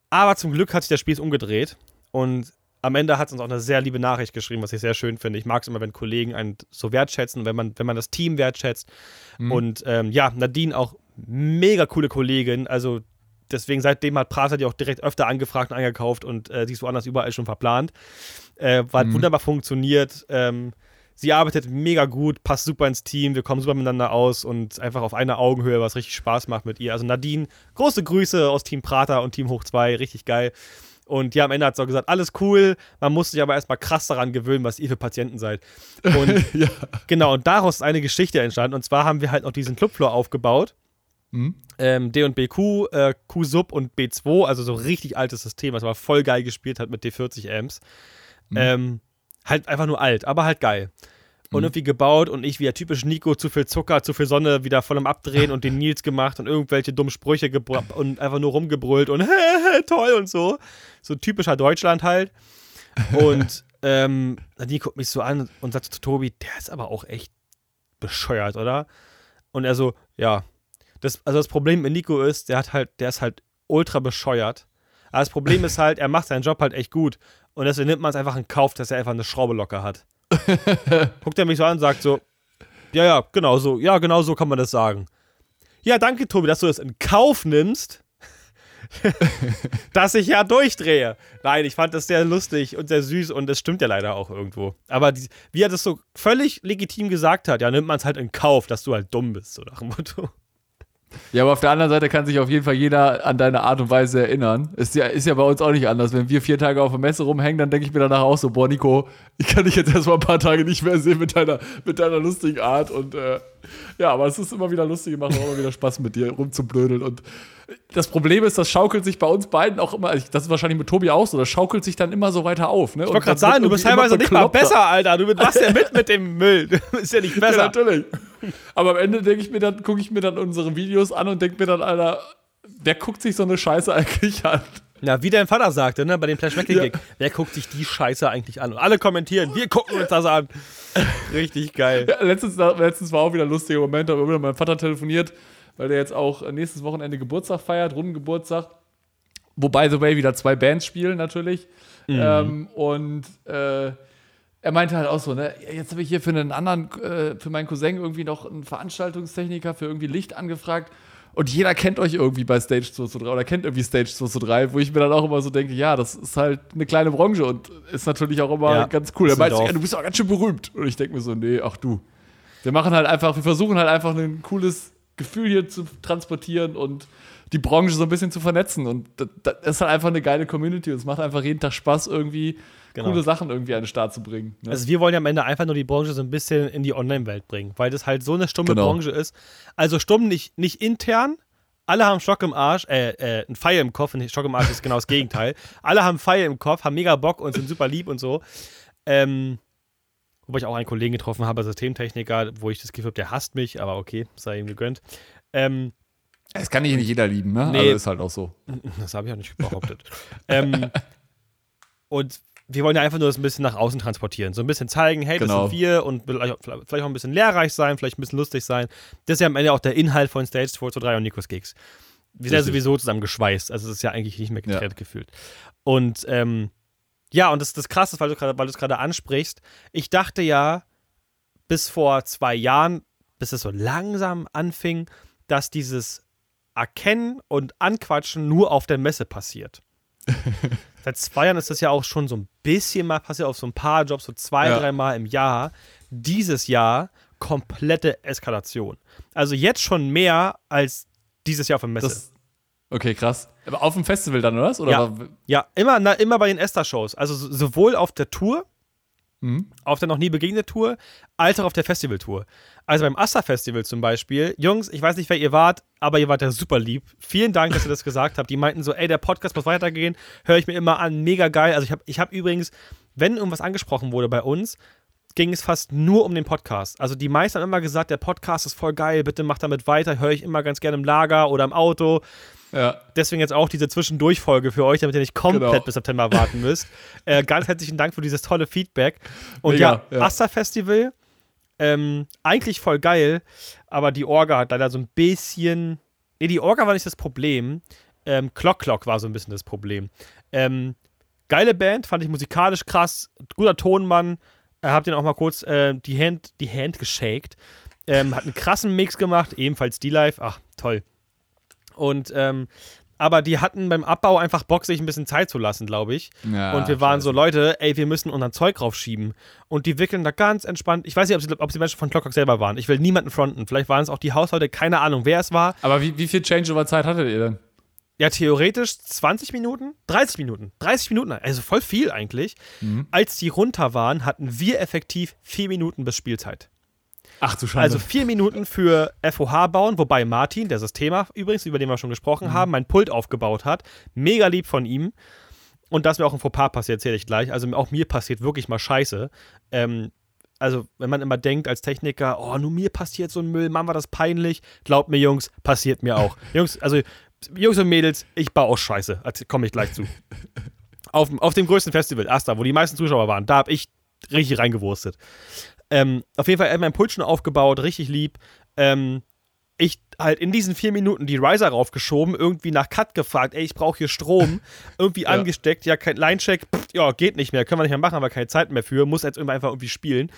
Aber zum Glück hat sich das Spiel umgedreht. Und am Ende hat es uns auch eine sehr liebe Nachricht geschrieben, was ich sehr schön finde. Ich mag es immer, wenn Kollegen einen so wertschätzen, wenn man, wenn man das Team wertschätzt. Mhm. Und ähm, ja, Nadine auch mega coole Kollegin. Also deswegen seitdem hat Prater die auch direkt öfter angefragt und angekauft und äh, die ist woanders überall schon verplant. Äh, war mhm. wunderbar funktioniert. Ähm, sie arbeitet mega gut, passt super ins Team, wir kommen super miteinander aus und einfach auf einer Augenhöhe, was richtig Spaß macht mit ihr. Also Nadine, große Grüße aus Team Prater und Team Hoch 2, richtig geil. Und ja, am Ende hat sie auch gesagt, alles cool, man muss sich aber erstmal krass daran gewöhnen, was ihr für Patienten seid. Und ja. genau, und daraus ist eine Geschichte entstanden. Und zwar haben wir halt noch diesen Clubfloor aufgebaut. Mhm. Ähm, D und BQ, äh, Q-Sub und B2, also so richtig altes System, was aber voll geil gespielt hat mit D40 Amps. Mhm. Ähm, halt einfach nur alt, aber halt geil und mhm. irgendwie gebaut und ich wie der typisch Nico zu viel Zucker, zu viel Sonne wieder voll am Abdrehen und den Nils gemacht und irgendwelche dummen Sprüche und einfach nur rumgebrüllt und toll und so. So typischer Deutschland halt. Und ähm, Nadine guckt mich so an und sagt zu Tobi, der ist aber auch echt bescheuert, oder? Und er so, ja. Das, also das Problem mit Nico ist, der hat halt, der ist halt ultra bescheuert. Aber das Problem ist halt, er macht seinen Job halt echt gut. Und deswegen nimmt man es einfach in Kauf, dass er einfach eine Schraube locker hat. Guckt er mich so an und sagt so, ja, ja, genau so, ja, genau so kann man das sagen. Ja, danke, Tobi, dass du das in Kauf nimmst, dass ich ja durchdrehe. Nein, ich fand das sehr lustig und sehr süß und es stimmt ja leider auch irgendwo. Aber die, wie er das so völlig legitim gesagt hat, ja, nimmt man es halt in Kauf, dass du halt dumm bist, so nach dem Motto. Ja, aber auf der anderen Seite kann sich auf jeden Fall jeder an deine Art und Weise erinnern. Ist ja, ist ja bei uns auch nicht anders. Wenn wir vier Tage auf der Messe rumhängen, dann denke ich mir danach auch so, boah, Nico, ich kann dich jetzt erstmal ein paar Tage nicht mehr sehen mit deiner, mit deiner lustigen Art. Und äh, ja, aber es ist immer wieder lustig, macht auch immer wieder Spaß mit dir rumzublödeln. Und das Problem ist, das schaukelt sich bei uns beiden auch immer, das ist wahrscheinlich mit Tobi auch so, das schaukelt sich dann immer so weiter auf. Ne? Ich wollte gerade sagen, du bist teilweise nicht mal besser, Alter. Du machst ja mit mit dem Müll. Du bist ja nicht besser. Ja, natürlich. Aber am Ende denke ich mir dann, gucke ich mir dann unsere Videos an und denke mir dann, Alter, wer guckt sich so eine Scheiße eigentlich an? Ja, wie dein Vater sagte, ne, bei dem Flash Gig. Ja. Wer guckt sich die Scheiße eigentlich an? Und alle kommentieren, wir gucken uns das an. Richtig geil. Ja, letztens, letztens war auch wieder ein lustiger Moment, da habe ich mit meinem Vater telefoniert, weil der jetzt auch nächstes Wochenende Geburtstag feiert, Rundengeburtstag. Wo, by the way, wieder zwei Bands spielen natürlich. Mhm. Ähm, und äh, er meinte halt auch so, ne, jetzt habe ich hier für einen anderen, äh, für meinen Cousin irgendwie noch einen Veranstaltungstechniker für irgendwie Licht angefragt. Und jeder kennt euch irgendwie bei Stage 2 zu 3 oder kennt irgendwie Stage 2 zu 3, wo ich mir dann auch immer so denke, ja, das ist halt eine kleine Branche und ist natürlich auch immer ja, ganz cool. Er meinte, ja, du bist auch ganz schön berühmt. Und ich denke mir so, nee, ach du. Wir machen halt einfach, wir versuchen halt einfach ein cooles Gefühl hier zu transportieren und die Branche so ein bisschen zu vernetzen. Und das ist halt einfach eine geile Community und es macht einfach jeden Tag Spaß, irgendwie genau. coole Sachen irgendwie an den Start zu bringen. Ne? Also wir wollen ja am Ende einfach nur die Branche so ein bisschen in die Online-Welt bringen, weil das halt so eine stumme genau. Branche ist. Also stumm nicht, nicht intern, Alle haben Schock im Arsch, äh, äh, ein Feier im Kopf, und Schock im Arsch ist genau das Gegenteil. Alle haben Feier im Kopf, haben mega Bock und sind super lieb und so. Ähm, wobei ich auch einen Kollegen getroffen habe, Systemtechniker, wo ich das Gefühl habe, der hasst mich, aber okay, sei ihm gegönnt. Ähm, Das kann nicht jeder lieben, ne? Nee. Also ist halt auch so. das habe ich auch nicht behauptet. ähm, und wir wollen ja einfach nur das ein bisschen nach außen transportieren. So ein bisschen zeigen, hey, das Genau. sind wir und vielleicht vielleicht auch ein bisschen lehrreich sein, vielleicht ein bisschen lustig sein. Das ist ja am Ende auch der Inhalt von Stage 223 und Nikos Gigs. Wir sind ja sowieso zusammen geschweißt. Also es ist ja eigentlich nicht mehr Ja. getrennt gefühlt. Und ähm, ja, und das, das Krasse weil du es gerade ansprichst, ich dachte ja bis vor zwei Jahren, bis es so langsam anfing, dass dieses Erkennen und Anquatschen nur auf der Messe passiert. Seit zwei Jahren ist das ja auch schon so ein bisschen mal passiert, auf so ein paar Jobs, so zwei, Ja. dreimal im Jahr. Dieses Jahr komplette Eskalation. Also jetzt schon mehr als dieses Jahr auf der Messe. Das, okay, krass. Aber auf dem Festival dann, oder was? Oder Ja. ja, immer, na, immer bei den Esther-Shows. Also so- sowohl auf der Tour, Mhm. auf der noch nie begegnete Tour, als auch auf der Festivaltour. Also beim Asta-Festival zum Beispiel, Jungs, ich weiß nicht, wer ihr wart, aber ihr wart ja super lieb. Vielen Dank, dass ihr das gesagt habt. Die meinten so, ey, der Podcast muss weitergehen, höre ich mir immer an, mega geil. Also ich habe ich hab übrigens, wenn irgendwas angesprochen wurde bei uns, ging es fast nur um den Podcast. Also die meisten haben immer gesagt, der Podcast ist voll geil, bitte macht damit weiter, höre ich immer ganz gerne im Lager oder im Auto. Ja. Deswegen jetzt auch diese Zwischendurchfolge für euch, damit ihr nicht komplett Genau. bis September warten müsst. äh, ganz herzlichen Dank für dieses tolle Feedback. Und Mega, ja, ja. Asta Festival, ähm, eigentlich voll geil, aber die Orga hat leider so ein bisschen. Nee, die Orga war nicht das Problem. Ähm, Clock Clock war so ein bisschen das Problem. Ähm, geile Band, fand ich musikalisch krass, guter Tonmann. Äh, hab den auch mal kurz äh, die Hand, die Hand geshakt. Ähm, hat einen krassen Mix gemacht, ebenfalls die live. Ach, toll. Und ähm, aber die hatten beim Abbau einfach Bock, sich ein bisschen Zeit zu lassen, glaube ich. ja und wir waren so, scheiße. Leute, ey, wir müssen unseren Zeug raufschieben. Und die wickeln da ganz entspannt. Ich weiß nicht, ob sie, ob sie Menschen von Clockwork selber waren. Ich will niemanden fronten. Vielleicht waren es auch die Haushalte, keine Ahnung, wer es war. Aber wie, wie viel Changeover-Zeit hattet ihr denn? Ja, theoretisch 20 Minuten, 30 Minuten, 30 Minuten, also voll viel eigentlich. Mhm. Als die runter waren, hatten wir effektiv vier Minuten bis Spielzeit. Ach du Scheiße. Also vier Minuten für FOH bauen, wobei Martin, der Systema übrigens, über den wir schon gesprochen haben, mein Pult aufgebaut hat. Mega lieb von ihm. Und das mir auch ein Fauxpas passiert, erzähle ich gleich. Also auch mir passiert wirklich mal Scheiße. Ähm, also, wenn man immer denkt als Techniker, oh, nur mir passiert so ein Müll, Mann, war das peinlich. Glaubt mir, Jungs, passiert mir auch. Jungs, also, Jungs und Mädels, ich baue auch Scheiße. Komme ich gleich zu. auf, auf dem größten Festival, Asta, wo die meisten Zuschauer waren, da habe ich richtig reingewurstet. Ähm, auf jeden Fall, er hat mein Pult schon aufgebaut, richtig lieb. Ähm, ich halt in diesen vier Minuten die Riser raufgeschoben, irgendwie nach Cut gefragt, ey, ich brauche hier Strom, irgendwie Ja. angesteckt, ja, kein Line-Check, ja, geht nicht mehr, können wir nicht mehr machen, haben wir keine Zeit mehr für, muss jetzt irgendwie einfach irgendwie spielen.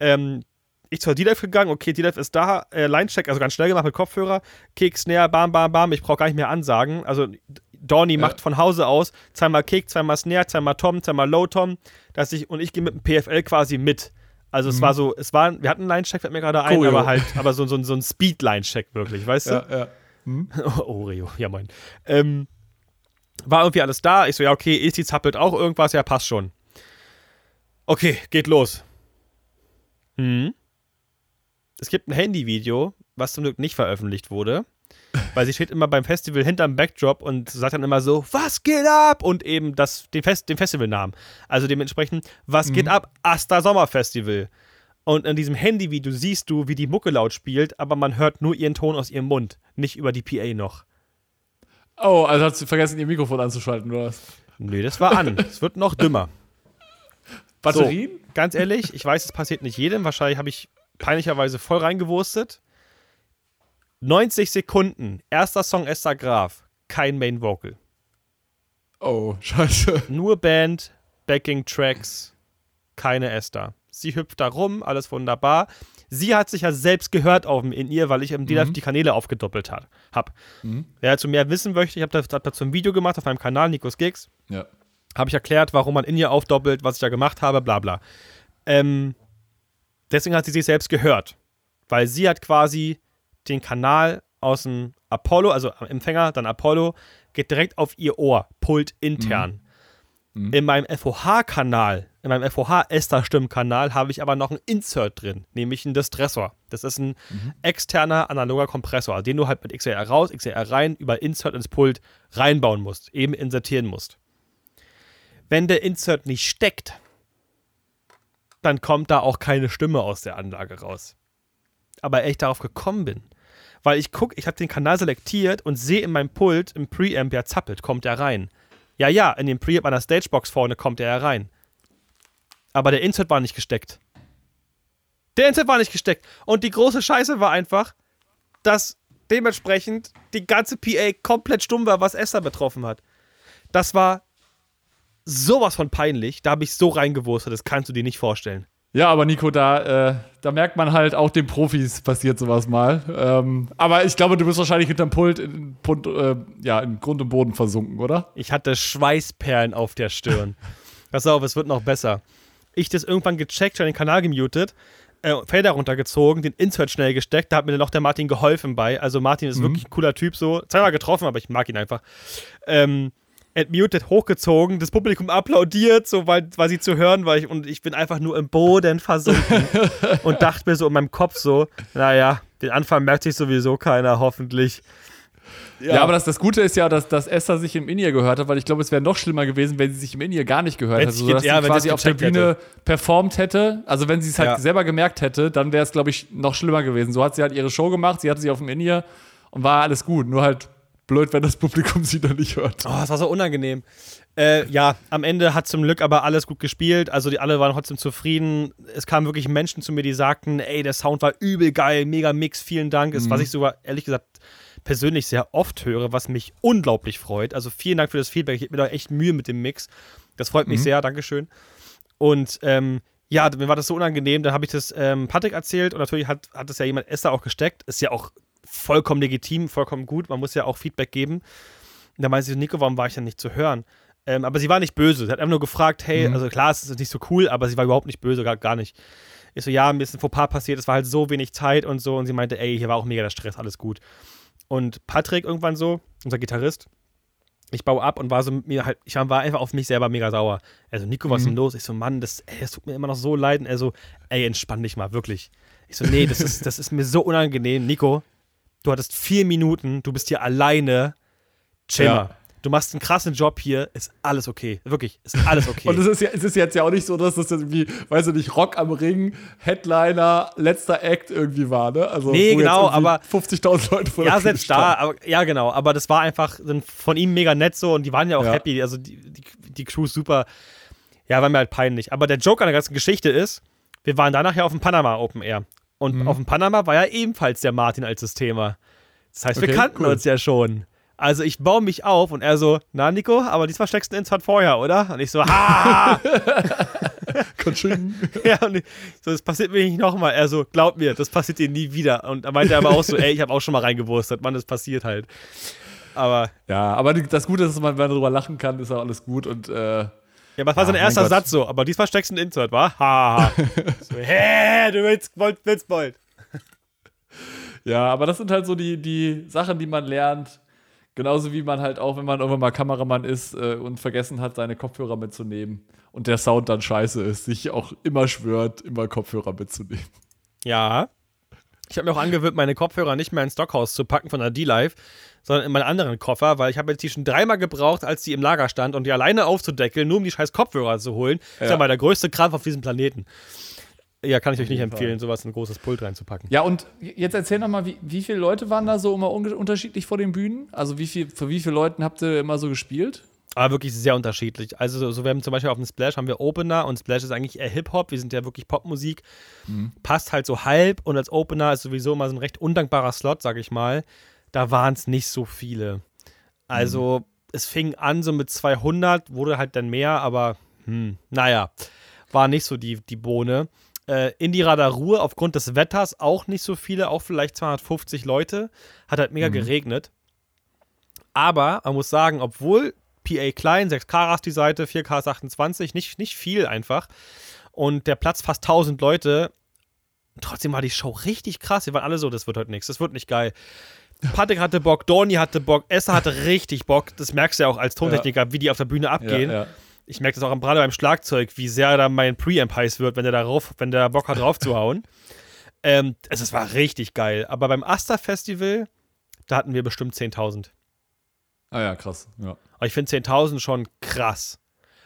Ähm, ich zur D-Live gegangen, okay, D-Live ist da, äh, Line-Check, also ganz schnell gemacht mit Kopfhörer, Kick, Snare, bam, bam, bam, ich brauche gar nicht mehr ansagen, also Dorni macht von Hause aus zweimal Kick, zweimal Snare, zweimal Tom, zweimal Low Tom, dass ich, und ich gehe mit dem PFL quasi mit. Also es war so, es war, wir hatten einen Line-Check, fällt mir gerade ein, aber halt, aber so, so, so ein Speed-Line-Check wirklich, weißt du? ja, ja. Oreo, ja moin. Ähm, war irgendwie alles da. Ich so, ja, okay, Esti zappelt auch irgendwas, ja, passt schon. Okay, geht los. Hm. Es gibt ein Handyvideo, was zum Glück nicht veröffentlicht wurde. Weil sie steht immer beim Festival hinterm Backdrop und sagt dann immer so, was geht ab? Und eben das, den, Fest, den Festivalnamen. Also dementsprechend, was geht ab? Asta Sommerfestival. Und in diesem Handyvideo siehst du, wie die Mucke laut spielt, aber man hört nur ihren Ton aus ihrem Mund, nicht über die PA noch. Oh, also hast du vergessen, ihr Mikrofon anzuschalten, oder was? Nee, das war an. Es wird noch dümmer. Batterien? So, ganz ehrlich, ich weiß, es passiert nicht jedem. Wahrscheinlich habe ich peinlicherweise voll reingewurstet. 90 Sekunden, erster Song Esther Graf, kein Main Vocal. Oh, scheiße. Nur Band, Backing Tracks, keine Esther. Sie hüpft da rum, alles wunderbar. Sie hat sich ja selbst gehört auf dem in ihr, weil ich im D-Live die Kanäle aufgedoppelt hat, hab. Wer dazu mehr wissen möchte, ich habe dazu ein Video gemacht auf meinem Kanal, Nikos Gigs. Ja. habe ich erklärt, warum man in ihr aufdoppelt, was ich da gemacht habe, bla bla. Ähm, deswegen hat sie sich selbst gehört, weil sie hat quasi den Kanal aus dem Apollo, also am Empfänger, dann Apollo, geht direkt auf ihr Ohr, Pult intern. In meinem FOH-Kanal in meinem FOH-Ester-Stimmkanal habe ich aber noch ein Insert drin, nämlich einen Distressor. Das ist ein mhm. externer analoger Kompressor, den du halt mit XLR raus, XLR rein, über Insert ins Pult reinbauen musst, eben insertieren musst. Wenn der Insert nicht steckt, dann kommt da auch keine Stimme aus der Anlage raus. Aber ich darauf gekommen bin, weil ich gucke, ich habe den Kanal selektiert und sehe in meinem Pult im Preamp, ja zappelt, kommt er rein. Ja, ja, in dem Preamp an der Stagebox vorne kommt er rein. Aber der Insert war nicht gesteckt. Der Insert war nicht gesteckt. Und die große Scheiße war einfach, dass dementsprechend die ganze PA komplett stumm war, was Esther betroffen hat. Das war sowas von peinlich. Da habe ich so reingewurstet, das kannst du dir nicht vorstellen. Ja, aber Nico, da, äh, da merkt man halt, auch den Profis passiert sowas mal. Ähm, aber ich glaube, du bist wahrscheinlich hinterm Pult in, Pult, äh, ja, in Grund und Boden versunken, oder? Ich hatte Schweißperlen auf der Stirn. Pass auf, es wird noch besser. Ich das irgendwann gecheckt, schon den Kanal gemutet, äh, Fader runtergezogen, den Insert schnell gesteckt. Da hat mir dann auch der Martin geholfen bei. Also Martin ist mhm. wirklich ein cooler Typ so. Zweimal getroffen, aber ich mag ihn einfach. Ähm, Admuted hochgezogen, das Publikum applaudiert, so weil, weil sie zu hören war. Ich, und ich bin einfach nur im Boden versunken und dachte mir so in meinem Kopf so, naja, den Anfang merkt sich sowieso keiner, hoffentlich. Ja. ja, aber das, das Gute ist ja, dass, dass Esther sich im In-Ear gehört hat, weil ich glaube, es wäre noch schlimmer gewesen, wenn sie sich im In-Ear gar nicht gehört hätte, sodass ja, sie quasi auf der Bühne hätte. performt hätte. Also wenn sie es halt ja. selber gemerkt hätte, dann wäre es, glaube ich, noch schlimmer gewesen. So hat sie halt ihre Show gemacht, sie hatte sie auf dem In-Ear und war alles gut. Nur halt blöd, wenn das Publikum sie dann nicht hört. Oh, das war so unangenehm. Äh, ja, am Ende hat zum Glück aber alles gut gespielt. Also die alle waren trotzdem zufrieden. Es kamen wirklich Menschen zu mir, die sagten, ey, der Sound war übel geil, mega Mix, vielen Dank. Ist, mhm. was ich sogar ehrlich gesagt persönlich sehr oft höre, was mich unglaublich freut. Also vielen Dank für das Feedback. Ich habe mir da echt Mühe mit dem Mix. Das freut mich mhm. sehr, Dankeschön. Und ähm, ja, mir war das so unangenehm. Dann habe ich das ähm, Patrick erzählt und natürlich hat, hat das ja jemand Esther auch gesteckt. Ist ja auch vollkommen legitim, vollkommen gut. Man muss ja auch Feedback geben. Und da meinte sie, Nico, warum war ich denn nicht zu hören? Ähm, aber sie war nicht böse. Sie hat einfach nur gefragt, hey, mhm. also klar, es ist nicht so cool, aber sie war überhaupt nicht böse, gar, gar nicht. Ich so, ja, mir ist ein Fauxpas passiert, es war halt so wenig Zeit und so. Und sie meinte, ey, hier war auch mega der Stress, alles gut. Und Patrick irgendwann so, unser Gitarrist, ich baue ab und war so mir halt, ich war einfach auf mich selber mega sauer. Also, Nico, was ist denn mhm. los? Ich so, Mann, das, ey, das tut mir immer noch so leid. Und er so, ey, entspann dich mal, wirklich. Ich so, nee, das ist, das ist mir so unangenehm. Nico, du hattest vier Minuten, du bist hier alleine. Chill ja. Du machst einen krassen Job hier, ist alles okay. Wirklich, ist alles okay. Und es ist, ja, es ist jetzt ja auch nicht so, dass das irgendwie, weiß ich nicht, Rock am Ring, Headliner, letzter Act irgendwie war, ne? Also, nee, genau, aber. 50.000 Leute vor Ja, selbst da, aber, ja, genau. Aber das war einfach von ihm mega nett so und die waren ja auch ja. happy. Also, die, die, die Crew ist super. Ja, war mir halt peinlich. Aber der Joke an der ganzen Geschichte ist, wir waren danach ja auf dem Panama Open Air. Und mhm. auf dem Panama war ja ebenfalls der Martin als das Thema. Das heißt, okay, wir kannten cool. uns ja schon. Also ich baue mich auf und er so, na Nico, aber diesmal steckst du ins Hot vorher, oder? Und ich so, ha! ja, und ich, so, das passiert mir nicht nochmal. Er so, glaub mir, das passiert dir nie wieder. Und er meinte aber auch so, ey, ich habe auch schon mal reingewurstet, Mann, das passiert halt. Aber. Ja, aber das Gute ist, dass man, wenn man darüber lachen kann, ist auch alles gut und äh ja, was war ja, sein erster Satz so? Aber diesmal steckst du ein Insert, wa? Ha. so, hä, du willst, willst, willst bald. Ja, aber das sind halt so die, die Sachen, die man lernt. Genauso wie man halt auch, wenn man irgendwann mal Kameramann ist äh, und vergessen hat, seine Kopfhörer mitzunehmen und der Sound dann scheiße ist, sich auch immer schwört, immer Kopfhörer mitzunehmen. Ja. Ich habe mir auch angewöhnt, meine Kopfhörer nicht mehr ins Stockhaus zu packen von der D-Live, sondern in meinen anderen Koffer, weil ich habe jetzt die schon dreimal gebraucht, als die im Lager stand und die alleine aufzudeckeln, nur um die scheiß Kopfhörer zu holen. Ja. Das ist ja mal der größte Krampf auf diesem Planeten. Ja, kann ich euch nicht empfehlen, sowas in ein großes Pult reinzupacken. Ja, und jetzt erzähl noch mal, wie, wie viele Leute waren da so immer unterschiedlich vor den Bühnen? Also wie viel, für wie viele Leuten habt ihr immer so gespielt? Aber wirklich sehr unterschiedlich. Also, so, wir haben zum Beispiel auf dem Splash haben wir Opener und Splash ist eigentlich eher Hip-Hop. Wir sind ja wirklich Popmusik. Mhm. Passt halt so halb und als Opener ist sowieso immer so ein recht undankbarer Slot, sag ich mal. Da waren es nicht so viele. Also, mhm. es fing an so mit 200, wurde halt dann mehr, aber hm, naja, war nicht so die, die Bohne. Äh, in die Ruhe aufgrund des Wetters auch nicht so viele, auch vielleicht 250 Leute. Hat halt mega mhm. geregnet. Aber man muss sagen, obwohl PA klein, 6K rast die Seite, 4K ist 28, nicht, nicht viel einfach. Und der Platz fast 1000 Leute. Trotzdem war die Show richtig krass. Wir waren alle so, das wird heute nichts, das wird nicht geil. Patrick hatte Bock, Dorni hatte Bock, Esther hatte richtig Bock. Das merkst du ja auch als Tontechniker, ja. wie die auf der Bühne abgehen. Ja, ja. Ich merke das auch gerade beim Schlagzeug, wie sehr da mein Preamp heiß wird, wenn der darauf, wenn der Bock hat, drauf zu hauen. Ähm, also es war richtig geil. Aber beim Asta Festival, da hatten wir bestimmt 10.000. Ah ja, krass. Ja. Aber ich finde 10.000 schon krass.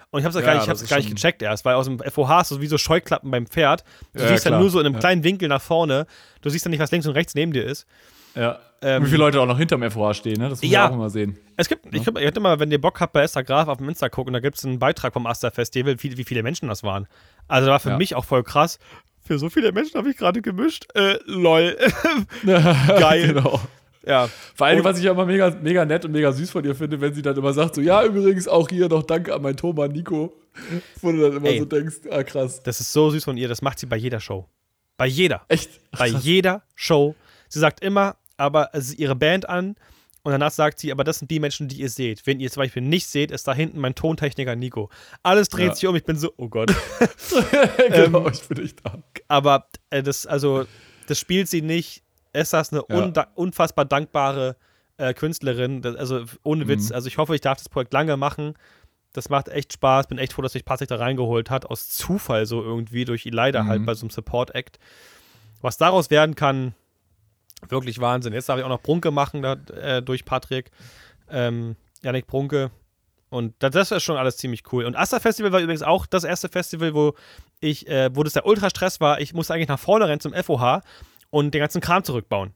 Und ich habe es Ja, gar, nicht, ich ist gar nicht gecheckt erst, weil aus dem FOH hast du wie so Scheuklappen beim Pferd. Du Ja, siehst dann klar. nur so in einem kleinen Winkel nach vorne. Du siehst dann nicht, was links und rechts neben dir ist. ja. Ähm, Wie viele Leute auch noch hinterm FOH stehen, ne? Das muss Ja. man auch immer sehen. Es gibt, ich könnte könnt mal, wenn ihr Bock habt, bei Esther Graf auf dem Insta gucken, da gibt es einen Beitrag vom Asta Festival, wie, wie viele Menschen das waren. Also war für Ja. mich auch voll krass. Für so viele Menschen habe ich gerade gemischt. Äh, lol. Geil. genau. Ja. Vor allem, was ich ja immer mega, mega nett und mega süß von ihr finde, wenn sie dann immer sagt, so, ja, übrigens auch hier noch Danke an meinen Thomas Nico. Wo du dann immer Ey. so denkst, ah, krass. Das ist so süß von ihr, das macht sie bei jeder Show. Bei jeder. Echt? Bei jeder Show. Sie sagt immer, aber ist ihre Band an und danach sagt sie, aber das sind die Menschen, die ihr seht. Wenn ihr zum Beispiel nicht seht, ist da hinten mein Tontechniker Nico. Alles dreht Ja. sich um, ich bin so, oh Gott. genau, ich bin echt da. aber äh, das, also, das spielt sie nicht. Ist eine Ja. unfassbar dankbare äh, Künstlerin. Das, also ohne Witz. Mhm. Also ich hoffe, ich darf das Projekt lange machen. Das macht echt Spaß. Bin echt froh, dass sich Patrick da reingeholt hat. Aus Zufall so irgendwie durch Elida Mhm. halt bei so einem Support-Act. Was daraus werden kann, wirklich Wahnsinn. Jetzt darf ich auch noch Brunke machen da, äh, durch Patrick. Ähm, Janik Brunke. Und da- das ist schon alles ziemlich cool. Und Asta Festival war übrigens auch das erste Festival, wo ich, äh, wo das der Ultrastress war. Ich musste eigentlich nach vorne rennen zum FOH und den ganzen Kram zurückbauen.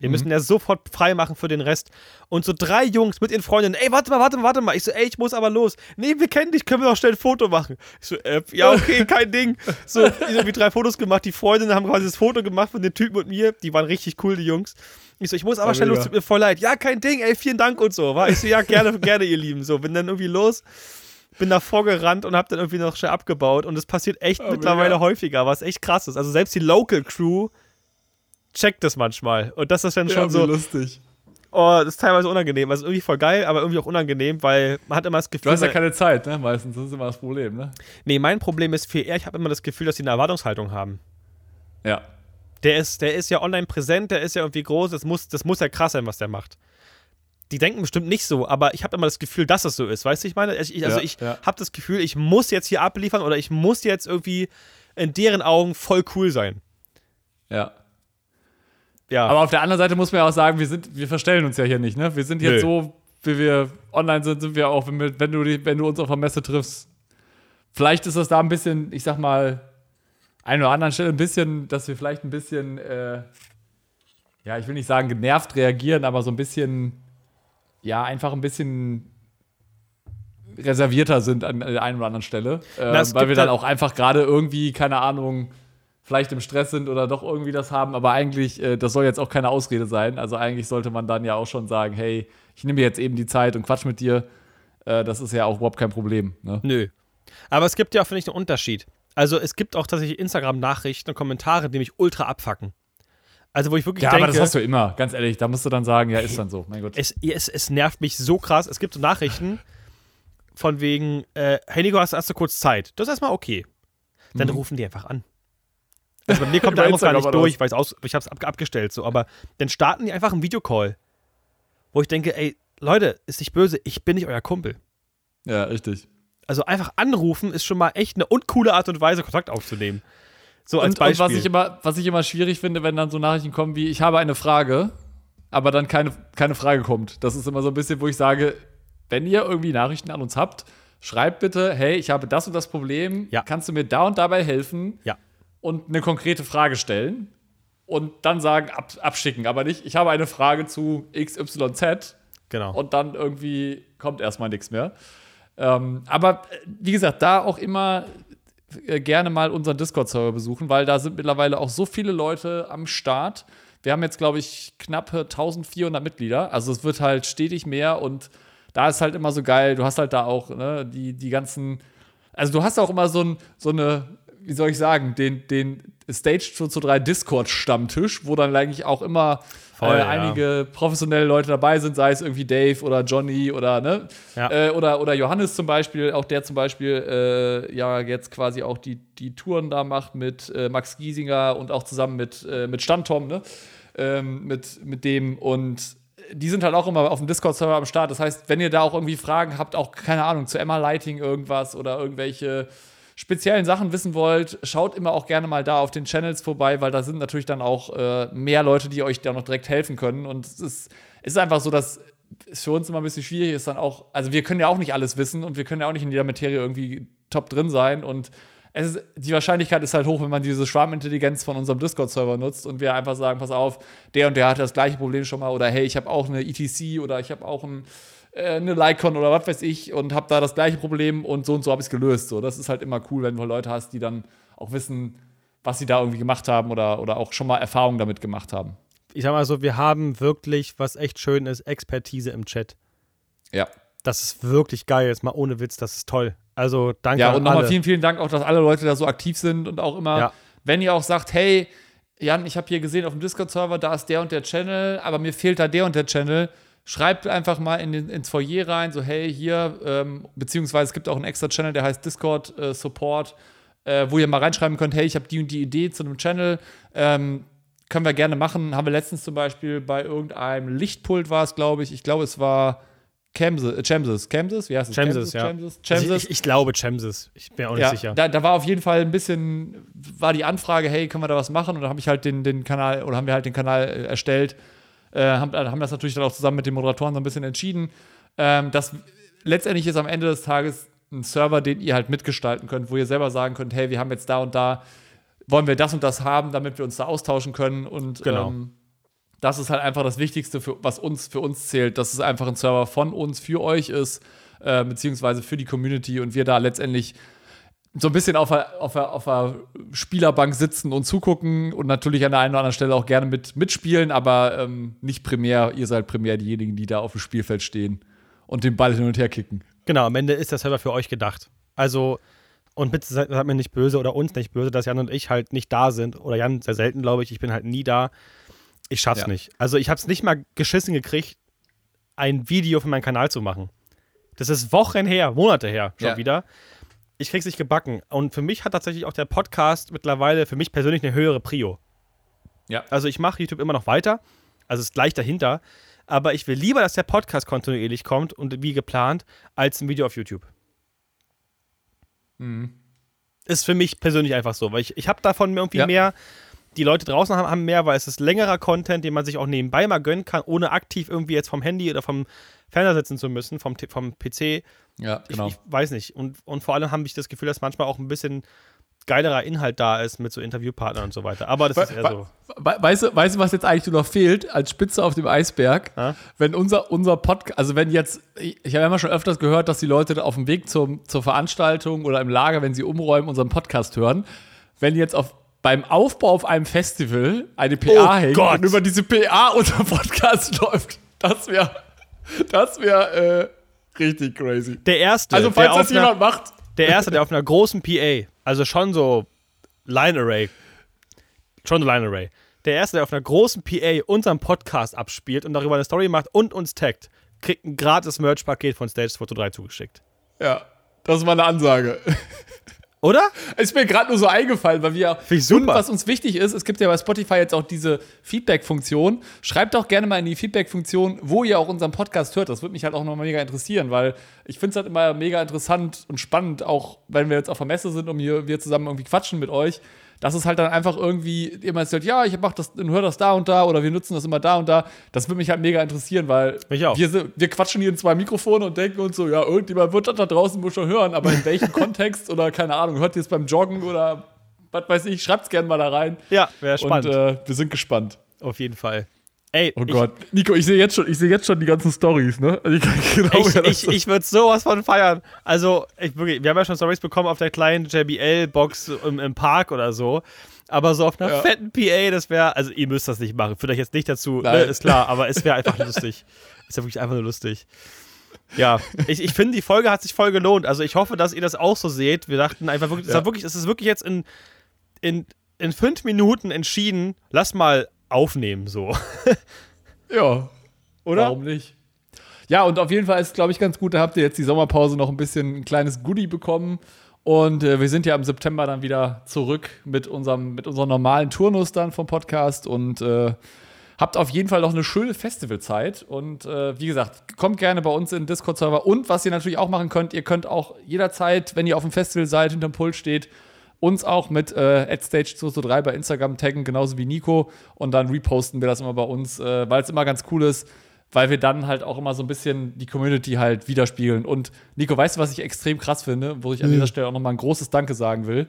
Wir Mhm. müssen ja sofort frei machen für den Rest. Und so drei Jungs mit ihren Freundinnen, ey, warte mal, warte mal, warte mal. Ich so, ey, ich muss aber los. Nee, wir kennen dich, können wir doch schnell ein Foto machen. Ich so, äh, ja, okay, kein Ding. So, ich habe drei Fotos gemacht. Die Freundinnen haben quasi das Foto gemacht von dem Typen und mir. Die waren richtig cool, die Jungs. Ich so, ich muss aber War schnell los, mega. tut mir voll leid. Ja, kein Ding, ey, vielen Dank und so. War ich so, ja, gerne, gerne, ihr Lieben. So, bin dann irgendwie los, bin da vorgerannt und hab dann irgendwie noch schnell abgebaut. Und es passiert echt Ah, mittlerweile mega. häufiger, was echt krass ist. Also selbst die Local Crew checkt das manchmal. Und das ist dann schon Ja, so, lustig. oh, das ist teilweise unangenehm. Also irgendwie voll geil, aber irgendwie auch unangenehm, weil man hat immer das Du Gefühl, hast ja keine Zeit, ne? Meistens. Das ist immer das Problem, ne? nee, mein Problem ist viel eher, ich habe immer das Gefühl, dass sie eine Erwartungshaltung haben. Ja. Der ist, der ist ja online präsent, der ist ja irgendwie groß, das muss, das muss ja krass sein, was der macht. Die denken bestimmt nicht so, aber ich habe immer das Gefühl, dass es so ist. Weißt du, ich meine, ich, ich- also Ja, ich ja. habe das Gefühl, ich muss jetzt hier abliefern oder ich muss jetzt irgendwie in deren Augen voll cool sein. Ja. Ja, Aber auf der anderen Seite muss man ja auch sagen, wir, sind, wir verstellen uns ja hier nicht, ne? Wir sind jetzt Nö. so, wie wir online sind, sind wir auch, wenn, wir, wenn, du, die, wenn du uns auf der Messe triffst. Vielleicht ist das da ein bisschen, ich sag mal, an oder anderen Stelle ein bisschen, dass wir vielleicht ein bisschen, äh, ja, ich will nicht sagen genervt reagieren, aber so ein bisschen, ja, einfach ein bisschen reservierter sind an der einen oder anderen Stelle. Äh, weil wir dann da- auch einfach gerade irgendwie, keine Ahnung, vielleicht im Stress sind oder doch irgendwie das haben, aber eigentlich, äh, das soll jetzt auch keine Ausrede sein. Also eigentlich sollte man dann ja auch schon sagen, hey, ich nehme mir jetzt eben die Zeit und quatsch mit dir. Äh, das ist ja auch überhaupt kein Problem. Ne? nö. Aber es gibt ja auch, finde ich, einen Unterschied. Also es gibt auch tatsächlich Instagram-Nachrichten und Kommentare, die mich ultra abfacken. Also wo ich wirklich Ja, denke, aber das hast du immer, ganz ehrlich. Da musst du dann sagen, ja, ist dann so. Mein Gott. es, es, es nervt mich so krass. Es gibt so Nachrichten von wegen, äh, hey Nico, hast, hast du kurz Zeit? Das ist erstmal okay. Dann Mhm. rufen die einfach an. Also bei mir kommt der Anruf gar nicht durch, weil aus, ich habe es ab, abgestellt, so. Aber dann starten die einfach einen Videocall, wo ich denke, ey, Leute, ist nicht böse, ich bin nicht euer Kumpel. Ja, richtig. Also einfach anrufen ist schon mal echt eine uncoole Art und Weise, Kontakt aufzunehmen. So als Und, und Beispiel. was, ich immer, was ich immer schwierig finde, wenn dann so Nachrichten kommen wie, ich habe eine Frage, aber dann keine, keine Frage kommt. Das ist immer so ein bisschen, wo ich sage, wenn ihr irgendwie Nachrichten an uns habt, schreibt bitte, hey, ich habe das und das Problem, Ja. kannst du mir da und dabei helfen? Ja. Und eine konkrete Frage stellen und dann sagen, ab, abschicken, aber nicht, ich habe eine Frage zu XYZ genau. und dann irgendwie kommt erstmal nichts mehr. Ähm, aber äh, wie gesagt, da auch immer äh, gerne mal unseren Discord-Server besuchen, weil da sind mittlerweile auch so viele Leute am Start. Wir haben jetzt, glaube ich, knappe 1400 Mitglieder. Also es wird halt stetig mehr und da ist halt immer so geil. Du hast halt da auch ne, die, die ganzen. Also du hast auch immer so, ein, so eine, wie soll ich sagen, den, den Stage 2 zu 3 Discord-Stammtisch, wo dann eigentlich auch immer Voll, äh, ja. einige professionelle Leute dabei sind, sei es irgendwie Dave oder Johnny oder ne? Ja. Äh, oder, oder Johannes zum Beispiel, auch der zum Beispiel äh, ja jetzt quasi auch die, die Touren da macht mit äh, Max Giesinger und auch zusammen mit, äh, mit Standtom, ne? Ähm, mit, mit dem und die sind halt auch immer auf dem Discord-Server am Start. Das heißt, wenn ihr da auch irgendwie Fragen habt, auch keine Ahnung, zu Emma Lighting irgendwas oder irgendwelche speziellen Sachen wissen wollt, schaut immer auch gerne mal da auf den Channels vorbei, weil da sind natürlich dann auch äh, mehr Leute, die euch da noch direkt helfen können. Und es ist, es ist einfach so, dass es für uns immer ein bisschen schwierig ist, dann auch, also wir können ja auch nicht alles wissen und wir können ja auch nicht in jeder Materie irgendwie top drin sein. Und es ist, die Wahrscheinlichkeit ist halt hoch, wenn man diese Schwarmintelligenz von unserem Discord-Server nutzt und wir einfach sagen, pass auf, der und der hat das gleiche Problem schon mal oder hey, ich habe auch eine ETC oder ich habe auch ein äh, eine Lycon oder was weiß ich und habe da das gleiche Problem und so und so habe ich es gelöst. So, das ist halt immer cool, wenn du Leute hast, die dann auch wissen, was sie da irgendwie gemacht haben oder, oder auch schon mal Erfahrungen damit gemacht haben. Ich sag mal so, wir haben wirklich, was echt schön ist, Expertise im Chat. Ja. Das ist wirklich geil, jetzt mal ohne Witz, das ist toll. Also danke Ja, und nochmal vielen, vielen Dank auch, dass alle Leute da so aktiv sind und auch immer, ja. wenn ihr auch sagt, hey, Jan, ich habe hier gesehen auf dem Discord-Server, da ist der und der Channel, aber mir fehlt da der und der Channel Schreibt einfach mal in den, ins Foyer rein, so hey, hier, ähm, beziehungsweise es gibt auch einen extra Channel, der heißt Discord äh, Support, äh, wo ihr mal reinschreiben könnt, hey, ich habe die und die Idee zu einem Channel. Ähm, können wir gerne machen. Haben wir letztens zum Beispiel bei irgendeinem Lichtpult war es, glaube ich. Ich glaube, es war Chemses. Äh, Chemses. Chemses? Wie heißt es? Chemses, ja. Chemses? Chemses? Also ich, ich, glaube Chemses. Ich bin auch nicht ja, sicher. Da, da, war auf jeden Fall ein bisschen, war die Anfrage, hey, können wir da was machen? Und dann habe ich halt den, den Kanal, oder haben wir halt den Kanal äh, erstellt äh, haben, haben das natürlich dann auch zusammen mit den Moderatoren so ein bisschen entschieden. Ähm, das letztendlich ist am Ende des Tages ein Server, den ihr halt mitgestalten könnt, wo ihr selber sagen könnt, hey, wir haben jetzt da und da, wollen wir das und das haben, damit wir uns da austauschen können. Und genau. ähm, das ist halt einfach das Wichtigste, für, was uns für uns zählt, dass es einfach ein Server von uns für euch ist, äh, beziehungsweise für die Community und wir da letztendlich so ein bisschen auf der, auf, der, auf der Spielerbank sitzen und zugucken und natürlich an der einen oder anderen Stelle auch gerne mit, mitspielen, aber ähm, nicht primär, ihr seid primär diejenigen, die da auf dem Spielfeld stehen und den Ball hin und her kicken. Genau, am Ende ist der Server für euch gedacht. Also, und bitte seid, seid mir nicht böse oder uns nicht böse, dass Jan und ich halt nicht da sind. Oder Jan sehr selten, glaube ich. Ich bin halt nie da. Ich schaff's ja. nicht. Also, ich hab's nicht mal geschissen gekriegt, ein Video für meinen Kanal zu machen. Das ist Wochen her, Monate her schon ja. wieder ich krieg's nicht gebacken. Und für mich hat tatsächlich auch der Podcast mittlerweile für mich persönlich eine höhere Prio. Ja. Also ich mache YouTube immer noch weiter, also ist gleich dahinter, aber ich will lieber, dass der Podcast kontinuierlich kommt und wie geplant, als ein Video auf YouTube. Mhm. Ist für mich persönlich einfach so, weil ich, ich habe davon irgendwie ja. mehr. Die Leute draußen haben, haben mehr, weil es ist längerer Content, den man sich auch nebenbei mal gönnen kann, ohne aktiv irgendwie jetzt vom Handy oder vom Fernseher sitzen zu müssen, vom, vom PC ja, genau. Ich, ich, weiß nicht. Und, und vor allem habe ich das Gefühl, dass manchmal auch ein bisschen geilerer Inhalt da ist mit so Interviewpartnern und so weiter. Aber das ist eher so. Weißt du, weißt du, was jetzt eigentlich nur noch fehlt als Spitze auf dem Eisberg? Ha? Wenn unser, unser Podcast, also wenn jetzt, ich, ich habe immer schon öfters gehört, dass die Leute auf dem Weg zum, zur Veranstaltung oder im Lager, wenn sie umräumen, unseren Podcast hören. Wenn jetzt auf beim Aufbau auf einem Festival eine PA oh hängt Gott. und über diese PA unser Podcast läuft, das wäre das wäre äh, Richtig crazy. Der erste. Also, falls das jemand einer, macht. Der erste, der auf einer großen PA, also schon so Line Array. Schon so Line Array. Der erste, der auf einer großen PA unseren Podcast abspielt und darüber eine Story macht und uns taggt, kriegt ein gratis Merch-Paket von Stage Photo 3 zugeschickt. Ja, das ist mal eine Ansage. Oder? Es ist mir gerade nur so eingefallen, weil wir. Und was uns wichtig ist, es gibt ja bei Spotify jetzt auch diese Feedback-Funktion. Schreibt doch gerne mal in die Feedback-Funktion, wo ihr auch unseren Podcast hört. Das würde mich halt auch nochmal mega interessieren, weil ich finde es halt immer mega interessant und spannend, auch wenn wir jetzt auf der Messe sind und hier, wir zusammen irgendwie quatschen mit euch dass es halt dann einfach irgendwie immer erzählt, ja, ich mach das und höre das da und da oder wir nutzen das immer da und da. Das würde mich halt mega interessieren, weil wir, wir quatschen hier in zwei Mikrofone und denken uns so, ja, irgendjemand wird das da draußen wohl schon hören, aber in welchem Kontext oder keine Ahnung, hört ihr es beim Joggen oder was weiß ich, schreibt es gerne mal da rein. Ja, wäre spannend. Und äh, wir sind gespannt. Auf jeden Fall. Ey, oh Gott. Nico, ich sehe jetzt, schon, seh jetzt schon die ganzen Stories, ne? Also ich genau, ich, ich, ich würde sowas von feiern. Also, ich, wirklich, wir haben ja schon Stories bekommen auf der kleinen JBL-Box im, im, Park oder so. Aber so auf einer ja. fetten PA, das wäre, also ihr müsst das nicht machen. Führt euch jetzt nicht dazu, ne, ist klar, aber es wäre einfach lustig. Ist ja wirklich einfach nur lustig. Ja, ich, ich finde, die Folge hat sich voll gelohnt. Also ich hoffe, dass ihr das auch so seht. Wir dachten einfach wirklich, ja. es, wirklich es ist wirklich jetzt in, in, in fünf Minuten entschieden, lass mal aufnehmen, so. ja. Oder? Warum nicht? Ja, und auf jeden Fall ist, glaube ich, ganz gut, da habt ihr jetzt die Sommerpause noch ein bisschen ein kleines Goodie bekommen. Und äh, wir sind ja im September dann wieder zurück mit unserem, mit unserem normalen Turnus dann vom Podcast. Und äh, habt auf jeden Fall noch eine schöne Festivalzeit. Und äh, wie gesagt, kommt gerne bei uns in den Discord-Server. Und was ihr natürlich auch machen könnt, ihr könnt auch jederzeit, wenn ihr auf dem Festival seid, hinterm Pult steht, uns auch mit äh, AdStage223 bei Instagram taggen, genauso wie Nico. Und dann reposten wir das immer bei uns, äh, weil es immer ganz cool ist, weil wir dann halt auch immer so ein bisschen die Community halt widerspiegeln. Und Nico, weißt du, was ich extrem krass finde, wo ich an Mhm. dieser Stelle auch nochmal ein großes Danke sagen will?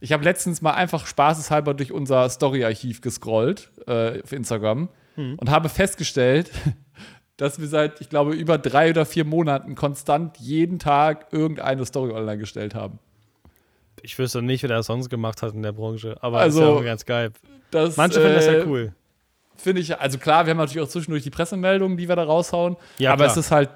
Ich habe letztens mal einfach spaßeshalber durch unser Story-Archiv gescrollt äh, auf Instagram Mhm. und habe festgestellt, dass wir seit, ich glaube, über drei oder vier Monaten konstant jeden Tag irgendeine Story online gestellt haben. Ich wüsste nicht, wer das sonst gemacht hat in der Branche, aber Also, ist ja auch ganz geil. Das, Manche finden das äh, ja cool. Finde ich, also klar, wir haben natürlich auch zwischendurch die Pressemeldungen, die wir da raushauen. Ja, aber klar. es ist halt,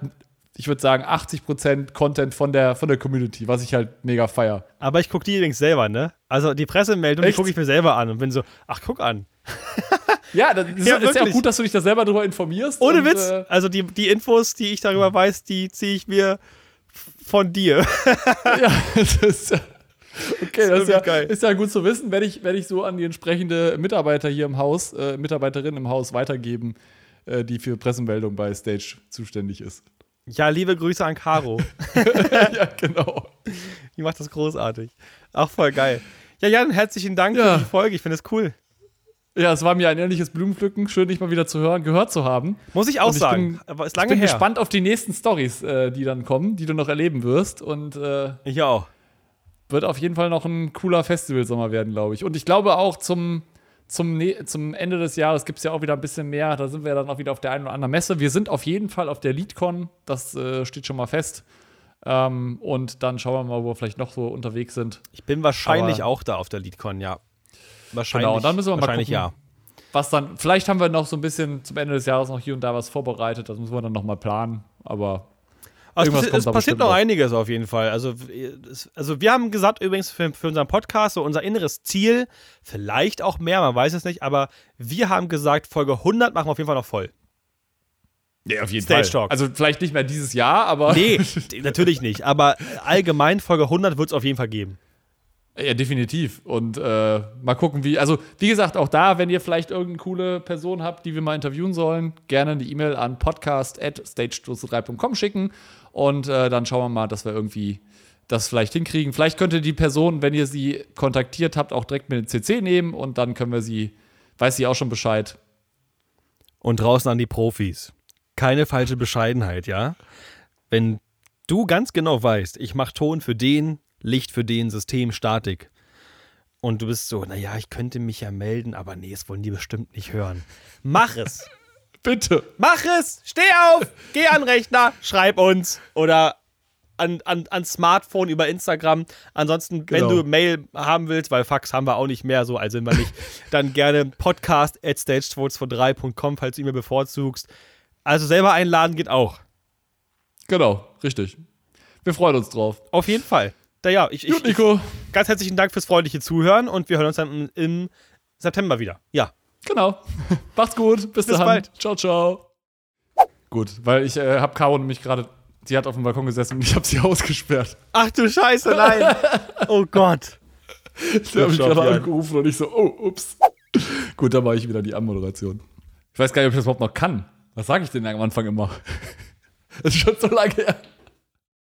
ich würde sagen, 80% Content von der, von der Community, was ich halt mega feier. Aber ich gucke die übrigens selber, ne? Also die Pressemeldung, die Echt? gucke ich mir selber an und bin so, ach, guck an. Ja, das ist Ja, ist ja auch gut, dass du dich da selber drüber informierst. Ohne und, Witz. Äh, Also die, die Infos, die ich darüber weiß, die ziehe ich mir von dir. ja, das ist ja. Okay, das ist ja, geil. ist ja gut zu wissen, werde ich, werde ich so an die entsprechende Mitarbeiter hier im Haus, äh, Mitarbeiterin im Haus weitergeben, äh, die für Pressemeldungen bei Stage zuständig ist. Ja, liebe Grüße an Caro. ja, genau. Die macht das großartig. Auch voll geil. Ja, Jan, herzlichen Dank Ja. für die Folge. Ich finde es cool. Ja, es war mir ein ehrliches Blumenpflücken. Schön, dich mal wieder zu hören, gehört zu haben. Muss ich auch ich sagen. bin- Aber ist Ich lange bin her. gespannt auf die nächsten Stories, äh, die dann kommen, die du noch erleben wirst. Und äh, Ich auch. Wird auf jeden Fall noch ein cooler Festivalsommer werden, glaube ich. Und ich glaube auch zum, zum, ne zum Ende des Jahres gibt es ja auch wieder ein bisschen mehr. Da sind wir dann auch wieder auf der einen oder anderen Messe. Wir sind auf jeden Fall auf der LeadCon. Das äh, steht schon mal fest. Ähm, und dann schauen wir mal, wo wir vielleicht noch so unterwegs sind. Ich bin wahrscheinlich Aber- auch da auf der LeadCon, ja. Wahrscheinlich. Genau, und dann müssen wir mal wahrscheinlich gucken. ja. Was dann, vielleicht haben wir noch so ein bisschen zum Ende des Jahres noch hier und da was vorbereitet. Das müssen wir dann noch mal planen. Aber Also es, es passiert noch einiges auf jeden Fall. Also, es, also wir haben gesagt übrigens für, für unseren Podcast, so unser inneres Ziel, vielleicht auch mehr, man weiß es nicht, aber wir haben gesagt, Folge 100 machen wir auf jeden Fall noch voll. ja, auf jeden Stage Fall. Talk. Also vielleicht nicht mehr dieses Jahr, aber. Nee, natürlich nicht, aber allgemein Folge 100 wird es auf jeden Fall geben. Ja, definitiv. Und äh, mal gucken, wie. Also, wie gesagt, auch da, wenn ihr vielleicht irgendeine coole Person habt, die wir mal interviewen sollen, gerne eine E-Mail an podcast.stage3.com schicken. Und äh, dann schauen wir mal, dass wir irgendwie das vielleicht hinkriegen. Vielleicht könnt ihr die Person, wenn ihr sie kontaktiert habt, auch direkt mit ins CC nehmen und dann können wir sie, weiß sie auch schon Bescheid. Und draußen an die Profis. Keine falsche Bescheidenheit, ja? Wenn du ganz genau weißt, ich mache Ton für den, Licht für den, System, Statik. Und du bist so, naja, ich könnte mich ja melden, aber nee, das wollen die bestimmt nicht hören. Mach es! Bitte. Mach es! Steh auf! Geh an Rechner, schreib uns oder an, an, an Smartphone über Instagram. Ansonsten, Genau. wenn du Mail haben willst, weil Fax haben wir auch nicht mehr, so also sind wir nicht, dann gerne podcast at stage223.com, falls du ihn mir bevorzugst. Also selber einladen geht auch. Genau, richtig. Wir freuen uns drauf. Auf jeden Fall. Da, ja, ich, ich, Gut, Nico. ich, ganz herzlichen Dank fürs freundliche Zuhören und wir hören uns dann im, September wieder. Ja. Genau. Macht's gut. Bis, Bis dann. bald. Ciao, ciao. Gut, weil ich äh, habe Caro nämlich gerade, sie hat auf dem Balkon gesessen und ich habe sie ausgesperrt. Ach du Scheiße, nein. oh Gott. Da habe ich Stopp, gerade angerufen und ich so, oh, ups. Gut, dann mache ich wieder die Anmoderation. Ich weiß gar nicht, ob ich das überhaupt noch kann. Was sage ich denn am Anfang immer? Das ist schon so lange her.